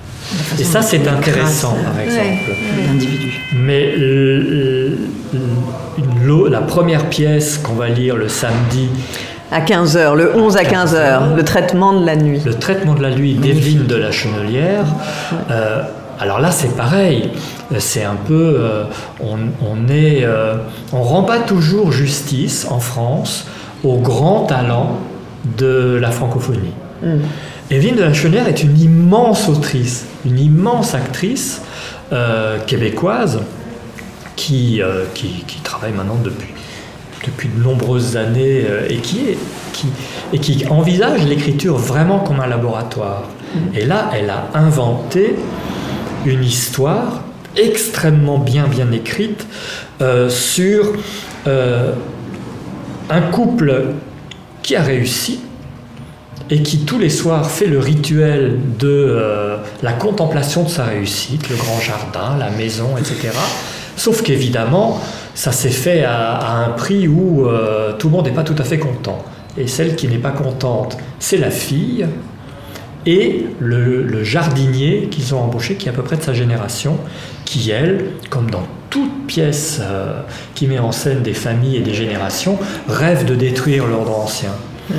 Et ça, c'est intéressant, par exemple. L'individu. Mais la première pièce qu'on va lire le samedi, à 15h, le 11 à 15h, le traitement de la nuit. Le traitement de la nuit d'Evelyne de la Chenelière. Euh, alors là, c'est pareil. C'est un peu. Euh, on, on, est. Euh, on rend pas toujours justice en France au grand talent de la francophonie. Mm. Evelyne de la est une immense autrice, une immense actrice euh, québécoise qui, euh, qui, qui, travaille maintenant depuis, depuis de nombreuses années euh, et, qui est, qui, et qui envisage l'écriture vraiment comme un laboratoire. Mm. Et là, elle a inventé une histoire extrêmement bien bien écrite sur un couple qui a réussi et qui tous les soirs fait le rituel de la contemplation de sa réussite, le grand jardin, la maison, etc. Sauf qu'évidemment, ça s'est fait à, un prix où euh, tout le monde n'est pas tout à fait content. Et celle qui n'est pas contente, c'est la fille et le, jardinier qu'ils ont embauché, qui est à peu près de sa génération, qui, elle, comme dans toute pièce euh, qui met en scène des familles et des générations, rêve de détruire l'ordre ancien. Mmh.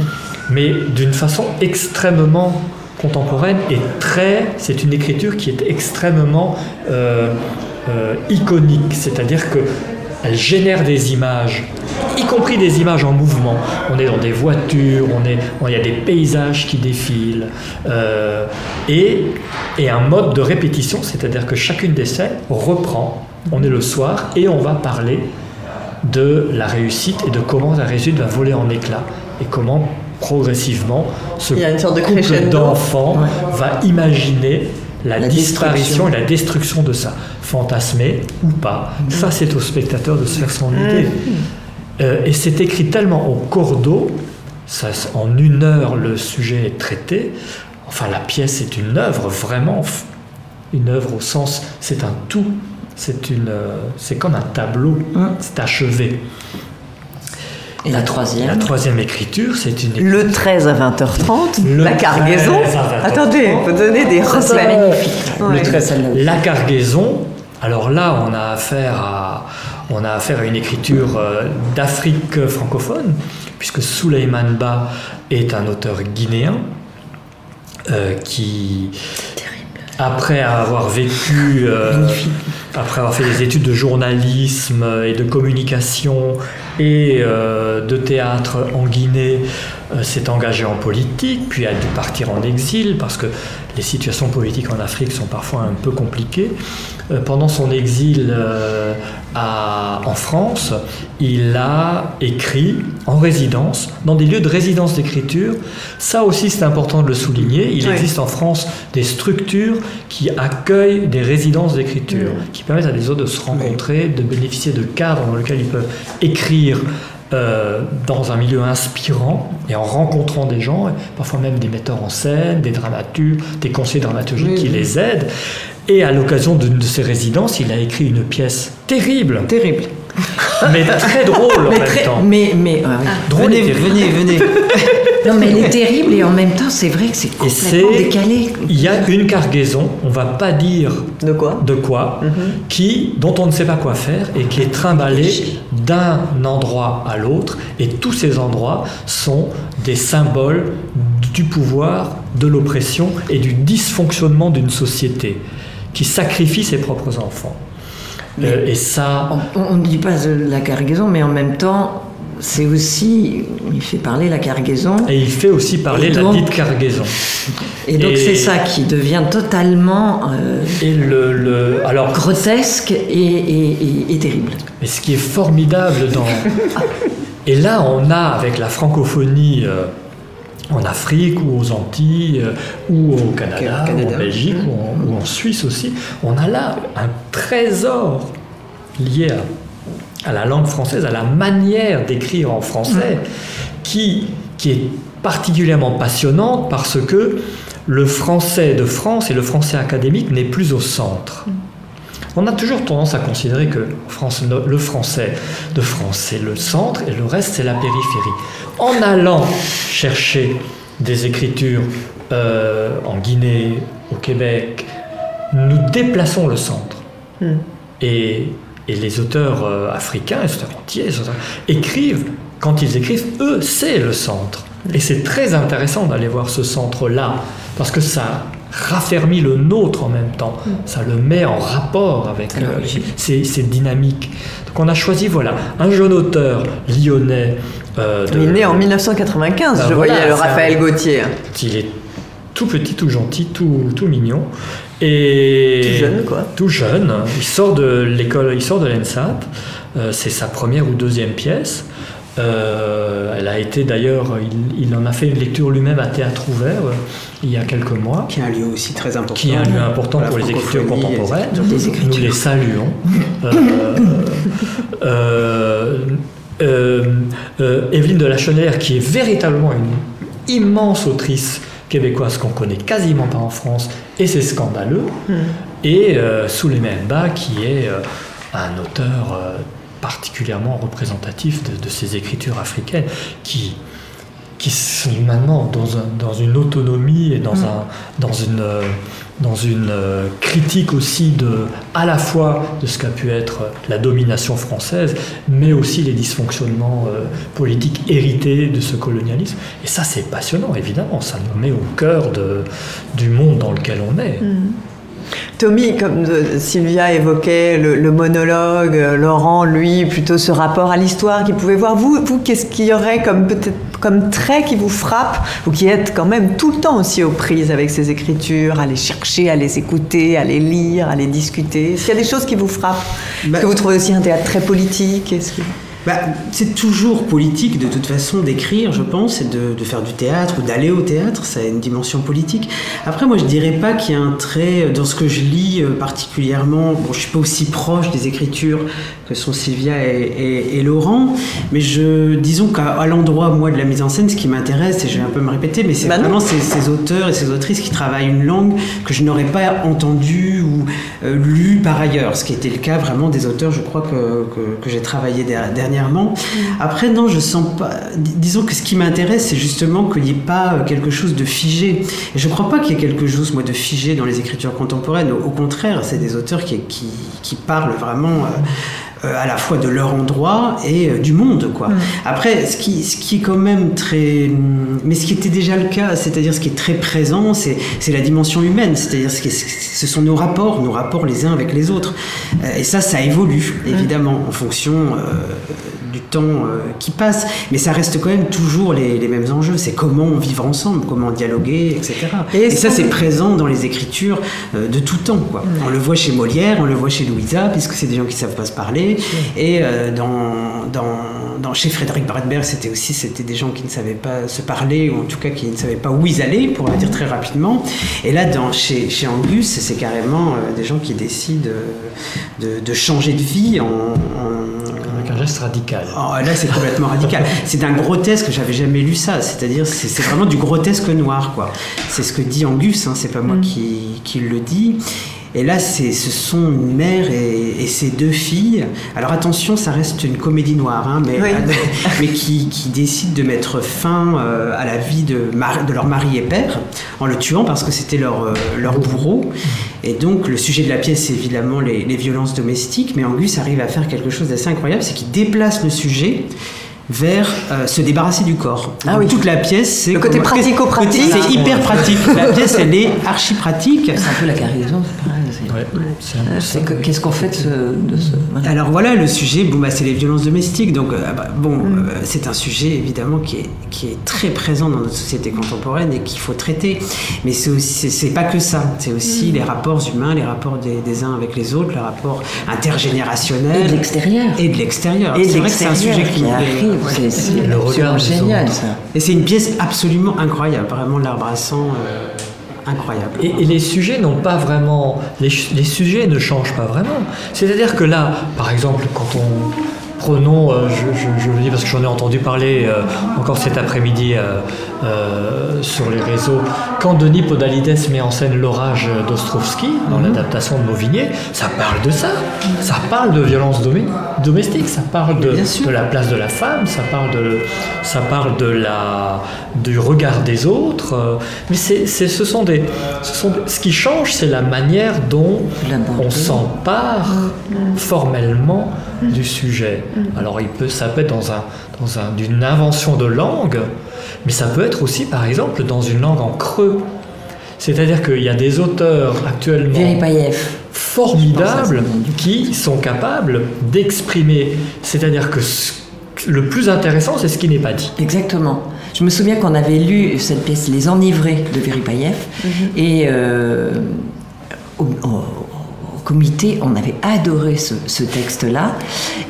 Mais d'une façon extrêmement contemporaine et très. C'est une écriture qui est extrêmement euh, iconique, c'est-à-dire que elle génère des images, y compris des images en mouvement. On est dans des voitures, on est, il y a des paysages qui défilent, euh, et, et un mode de répétition, c'est-à-dire que chacune des scènes reprend. On est le soir et on va parler de la réussite et de comment la réussite va voler en éclats et comment progressivement ce couple d'enfants va imaginer la, disparition et la destruction de ça, fantasmé ou pas. Ça, c'est au spectateur de se faire son idée. Mm. Euh, et c'est écrit tellement au cordeau, ça, en une heure, le sujet est traité. Enfin, la pièce est une œuvre, vraiment, une œuvre au sens, c'est un tout. C'est une, euh, c'est comme un tableau, mm. c'est achevé. Et la troisième La troisième écriture, c'est une. Le 13 à 20h30, la cargaison. Attendez, vous donnez des reflets. Le 13, la cargaison. Alors là, on a affaire à, on a affaire à une écriture euh, d'Afrique francophone, puisque Souleyman Ba est un auteur guinéen euh, qui après avoir vécu, euh, après avoir fait des études de journalisme et de communication et euh, de théâtre en Guinée, euh, s'est engagé en politique, puis a dû partir en exil parce que les situations politiques en Afrique sont parfois un peu compliquées. Euh, pendant son exil euh, en France, il a écrit en résidence, dans des lieux de résidence d'écriture. Ça aussi, c'est important de le souligner. Il existe en France des structures qui accueillent des résidences d'écriture, qui permettent à des autres de se rencontrer, de bénéficier de cadres dans lesquels ils peuvent écrire euh, dans un milieu inspirant et en rencontrant des gens, parfois même des metteurs en scène, des dramaturges, des conseillers dramaturgiques qui les aident. Et à l'occasion d'une de ces résidences, il a écrit une pièce terrible. Terrible. Mais très drôle en même temps. Mais, mais ah drôle venez, venez, venez. Non, mais elle est terrible et en même temps, c'est vrai que c'est complètement décalé. Il y a une cargaison, on va pas dire de quoi, de quoi mhm. qui, dont on ne sait pas quoi faire et qui est trimballée d'un endroit à l'autre. Et tous ces endroits sont des symboles du pouvoir, de l'oppression et du dysfonctionnement d'une société qui sacrifie ses propres enfants. Euh, et ça. On ne dit pas la cargaison, mais en même temps, c'est aussi, il fait parler la cargaison. Et il fait aussi parler la dite cargaison. Et donc c'est ça qui devient totalement euh, et le, alors, grotesque et, terrible. Mais ce qui est formidable dans... et là on a avec la francophonie... Euh, en Afrique ou aux Antilles euh, ou au Canada, ou en Belgique ou en Suisse aussi, on a là un trésor lié à à la langue française, à la manière d'écrire en français, qui, qui est particulièrement passionnante parce que le français de France et le français académique n'est plus au centre. On a toujours tendance à considérer que le français de France c'est le centre et le reste c'est la périphérie. En allant chercher des écritures euh, en Guinée, au Québec, nous déplaçons le centre. Hmm. Et et les auteurs euh, africains, les auteurs entiers, écrivent, quand ils écrivent, eux, c'est le centre. Et c'est très intéressant d'aller voir ce centre-là, parce que ça raffermit le nôtre en même temps, ça le met en rapport avec euh, ces, dynamiques. Donc on a choisi, voilà, un jeune auteur lyonnais. Euh, Il est né en 1995, ben je voyais le Raphaël Gauthier. Il est tout petit, tout gentil, tout, tout mignon. Et tout jeune, quoi. Tout jeune. Il sort de l'école, il sort de l'ENSAT. Euh, c'est sa première ou deuxième pièce. elle a été d'ailleurs, il, en a fait une lecture lui-même à théâtre ouvert il y a quelques mois. Qui est un lieu aussi très important. Qui est un lieu important pour, les écritures contemporaines. Nous les saluons. Evelyne de la Chenère, qui est véritablement une immense autrice québécoise qu'on connaît quasiment pas en France, et c'est scandaleux. Hmm. Et euh, mêmes bas qui est euh, un auteur euh, particulièrement représentatif de, ces écritures africaines, qui, qui sont maintenant dans, un, dans une autonomie et dans, un, dans une euh, dans une critique aussi de, à la fois de ce qu'a pu être la domination française, mais aussi les dysfonctionnements euh, politiques hérités de ce colonialisme. Et ça, c'est passionnant, évidemment. Ça nous met au cœur de, du monde dans lequel on est. Mm. Tommy, comme euh, Sylvia évoquait le, monologue, euh, Laurent, lui, plutôt ce rapport à l'histoire qu'il pouvait voir. Vous, vous qu'est-ce qu'il y aurait comme peut-être comme trait qui vous frappe, vous qui êtes quand même tout le temps aussi aux prises avec ces écritures, à les chercher, à les écouter, à les lire, à les discuter? Est-ce qu'il y a des choses qui vous frappent bah Que vous trouvez aussi un théâtre très politique? Bah, c'est toujours politique de toute façon d'écrire, je pense, et de, de, faire du théâtre ou d'aller au théâtre, ça a une dimension politique. Après, moi, je dirais pas qu'il y a un trait dans ce que je lis euh, particulièrement. Bon, je suis pas aussi proche des écritures que sont Sylvia et, Laurent, mais je, disons qu'à l'endroit, moi, de la mise en scène, ce qui m'intéresse, et je vais un peu me répéter, mais c'est bah vraiment ces, ces, auteurs et ces autrices qui travaillent une langue que je n'aurais pas entendue ou euh, lue par ailleurs, ce qui était le cas vraiment des auteurs, je crois, que, que, que j'ai travaillé dernièrement après, non, je sens pas. Disons que ce qui m'intéresse, c'est justement qu'il n'y ait pas euh, quelque chose de figé. Et je ne crois pas qu'il y ait quelque chose, moi, de figé dans les écritures contemporaines. Au, contraire, c'est des auteurs qui, qui, qui parlent vraiment. Euh, à la fois de leur endroit et du monde quoi. Après ce qui ce qui est quand même très mais ce qui était déjà le cas, c'est-à-dire ce qui est très présent, c'est la dimension humaine, c'est-à-dire ce, ce sont nos rapports, nos rapports les uns avec les autres. et ça ça évolue évidemment en fonction du temps euh, qui passe, mais ça reste quand même toujours les, mêmes enjeux. C'est comment vivre ensemble, comment dialoguer, etc. Et, ça, c'est présent dans les écritures euh, de tout temps. Quoi. On le voit chez Molière, on le voit chez Louisa, puisque c'est des gens qui savent pas se parler. Et euh, dans, dans, chez Frédéric Bradberg, c'était aussi c'était des gens qui ne savaient pas se parler, ou en tout cas qui ne savaient pas où ils allaient, pour le dire très rapidement. Et là, dans, chez, chez Angus, c'est carrément des gens qui décident de, changer de vie en un geste radical. Oh, là, c'est complètement radical. C'est un grotesque, j'avais jamais lu ça. C'est-à-dire, c'est vraiment du grotesque noir, quoi. C'est ce que dit Angus, hein, c'est pas moi mm. qui, qui, le dis. Et là, ce sont une mère et, ses deux filles. Alors attention, ça reste une comédie noire, hein, mais, mais qui, qui décident de mettre fin euh, à la vie de, de, leur mari et père en le tuant parce que c'était leur, euh, leur bourreau. Et donc le sujet de la pièce, c'est évidemment les, les violences domestiques, mais Angus arrive à faire quelque chose d'assez incroyable, c'est qu'il déplace le sujet vers euh, se débarrasser du corps. Ah oui. Toute la pièce, c'est le côté pratico-pratique. C'est hyper pratique. La pièce, elle est archi pratique. C'est un peu la cargaison, Qu'est-ce qu'on fait de ce, Alors voilà, le sujet, bon, bah, c'est les violences domestiques. Donc, euh, bah, bon, mm. euh, c'est un sujet évidemment qui est, qui est très présent dans notre société contemporaine et qu'il faut traiter. Mais c'est pas que ça. C'est aussi mm. les rapports humains, les rapports des, uns avec les autres, les rapports intergénérationnels. Et de l'extérieur. Et de l'extérieur. C'est vrai que c'est un sujet qui, C'est le regard génial, ça. Et c'est une pièce absolument incroyable, vraiment l'arbre à sang. Euh, incroyable. Et, les sujets n'ont pas vraiment. Les, les, sujets ne changent pas vraiment. C'est-à-dire que là, par exemple, quand on, prenons, euh, je, le dis parce que j'en ai entendu parler euh, encore cet après-midi euh, sur les réseaux, quand Denis Podalides met en scène l'orage d'Ostrovski dans mhm. l'adaptation de Mauvigné, ça parle de ça, ça parle de violence domestique, ça parle de, de, la place de la femme, ça parle, de, ça parle de la, du regard des autres, mais c'est, ce, sont des, ce sont ce qui change, c'est la manière dont on s'empare mhm. Du sujet. Mm. Alors il peut, ça peut être dans un, dans un, d'une invention de langue, mais ça peut être aussi, par exemple, dans une langue en creux. C'est-à-dire qu'il y a des auteurs actuellement formidables qui sont capables d'exprimer. C'est-à-dire que le plus intéressant, c'est ce qui n'est pas dit. Exactement. Je me souviens qu'on avait lu cette pièce Les Enivrés de Veripayev, mm-hmm. et euh, comité, on avait adoré ce, texte-là,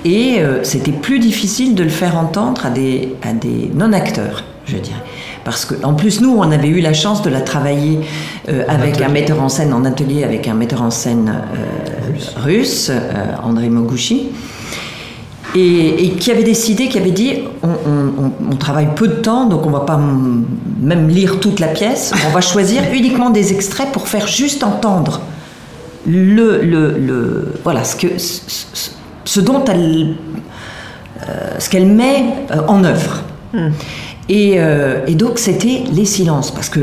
et euh, c'était plus difficile de le faire entendre à des, à des non-acteurs, je dirais. Parce que, en plus, nous, on avait eu la chance de la travailler euh, avec un metteur en scène, en atelier avec un metteur en scène russe, André Moguchi et, qui avait décidé, qui avait dit on, travaille peu de temps, donc on va pas même lire toute la pièce, on va choisir uniquement des extraits pour faire juste entendre le, le, voilà ce que ce, dont elle euh, ce qu'elle met euh, en œuvre. Hmm. Euh, et, donc c'était les silences, parce que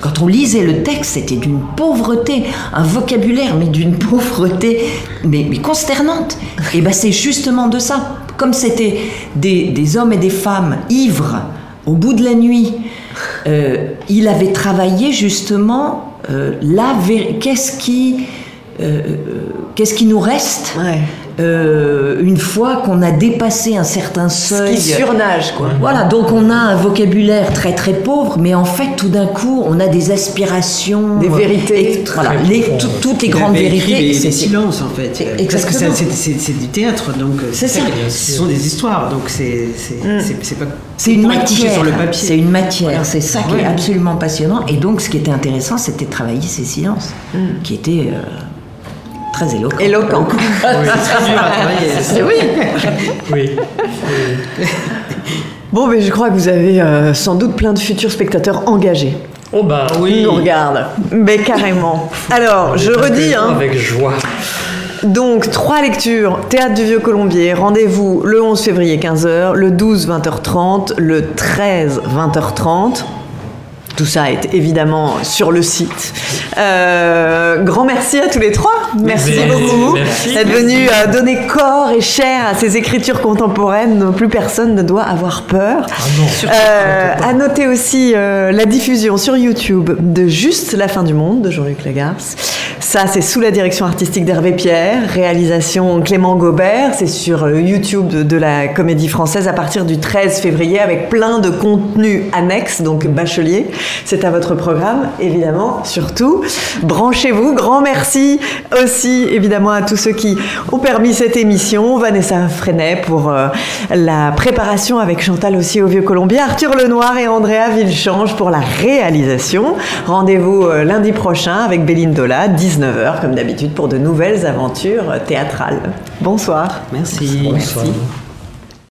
quand on lisait le texte, c'était d'une pauvreté, un vocabulaire, mais d'une pauvreté, mais, consternante. Et ben c'est justement de ça. Comme c'était des, hommes et des femmes ivres au bout de la nuit, euh, il avait travaillé justement euh, la qu'est-ce qui, qu'est-ce qui nous reste euh, une fois qu'on a dépassé un certain seuil. Ce qui surnage, quoi. Voilà, donc on a un vocabulaire très très pauvre, mais en fait, tout d'un coup, on a des aspirations. Des vérités. voilà, toutes les grandes vérités. C'est silence, en fait. Parce que c'est du théâtre, donc c'est ça. Ce sont des histoires, donc c'est mm. pas. C'est une matière. C'est une matière. C'est ça qui est absolument passionnant. Et donc, ce qui était intéressant, c'était de travailler ces silences, mm. qui étaient. Euh, très éloquent. Éloquent. Oui, c'est oui. oui. Bon, mais je crois que vous avez euh, sans doute plein de futurs spectateurs engagés. Oh bah oui. nous regardent. Mais carrément. Alors, je redis. Hein, avec joie. Donc, trois lectures. Théâtre du Vieux Colombier. Rendez-vous le 11 février 15h, le 12 20h30, le 13 20h30. Tout ça est évidemment sur le site. Euh, grand merci à tous les trois. Merci, beaucoup d'être venus euh, donner corps et chair à ces écritures contemporaines plus personne ne doit avoir peur. Ah euh, à noter aussi la diffusion sur YouTube de Juste la fin du monde de Jean-Luc Lagarce. Ça, c'est sous la direction artistique d'Hervé Pierre, réalisation Clément Gobert. C'est sur YouTube de, de, la Comédie Française à partir du 13 février avec plein de contenus annexes, donc bachelier. C'est à votre programme, évidemment, surtout. Branchez-vous. Grand merci aussi, évidemment, à tous ceux qui ont permis cette émission. Vanessa Freinet pour euh, la préparation avec Chantal aussi au Vieux Colombier. Arthur Lenoir et Andrea Villechange pour la réalisation. Rendez-vous euh, lundi prochain avec Dola, 19h, comme d'habitude, pour de nouvelles aventures théâtrales. Bonsoir. Merci. Merci.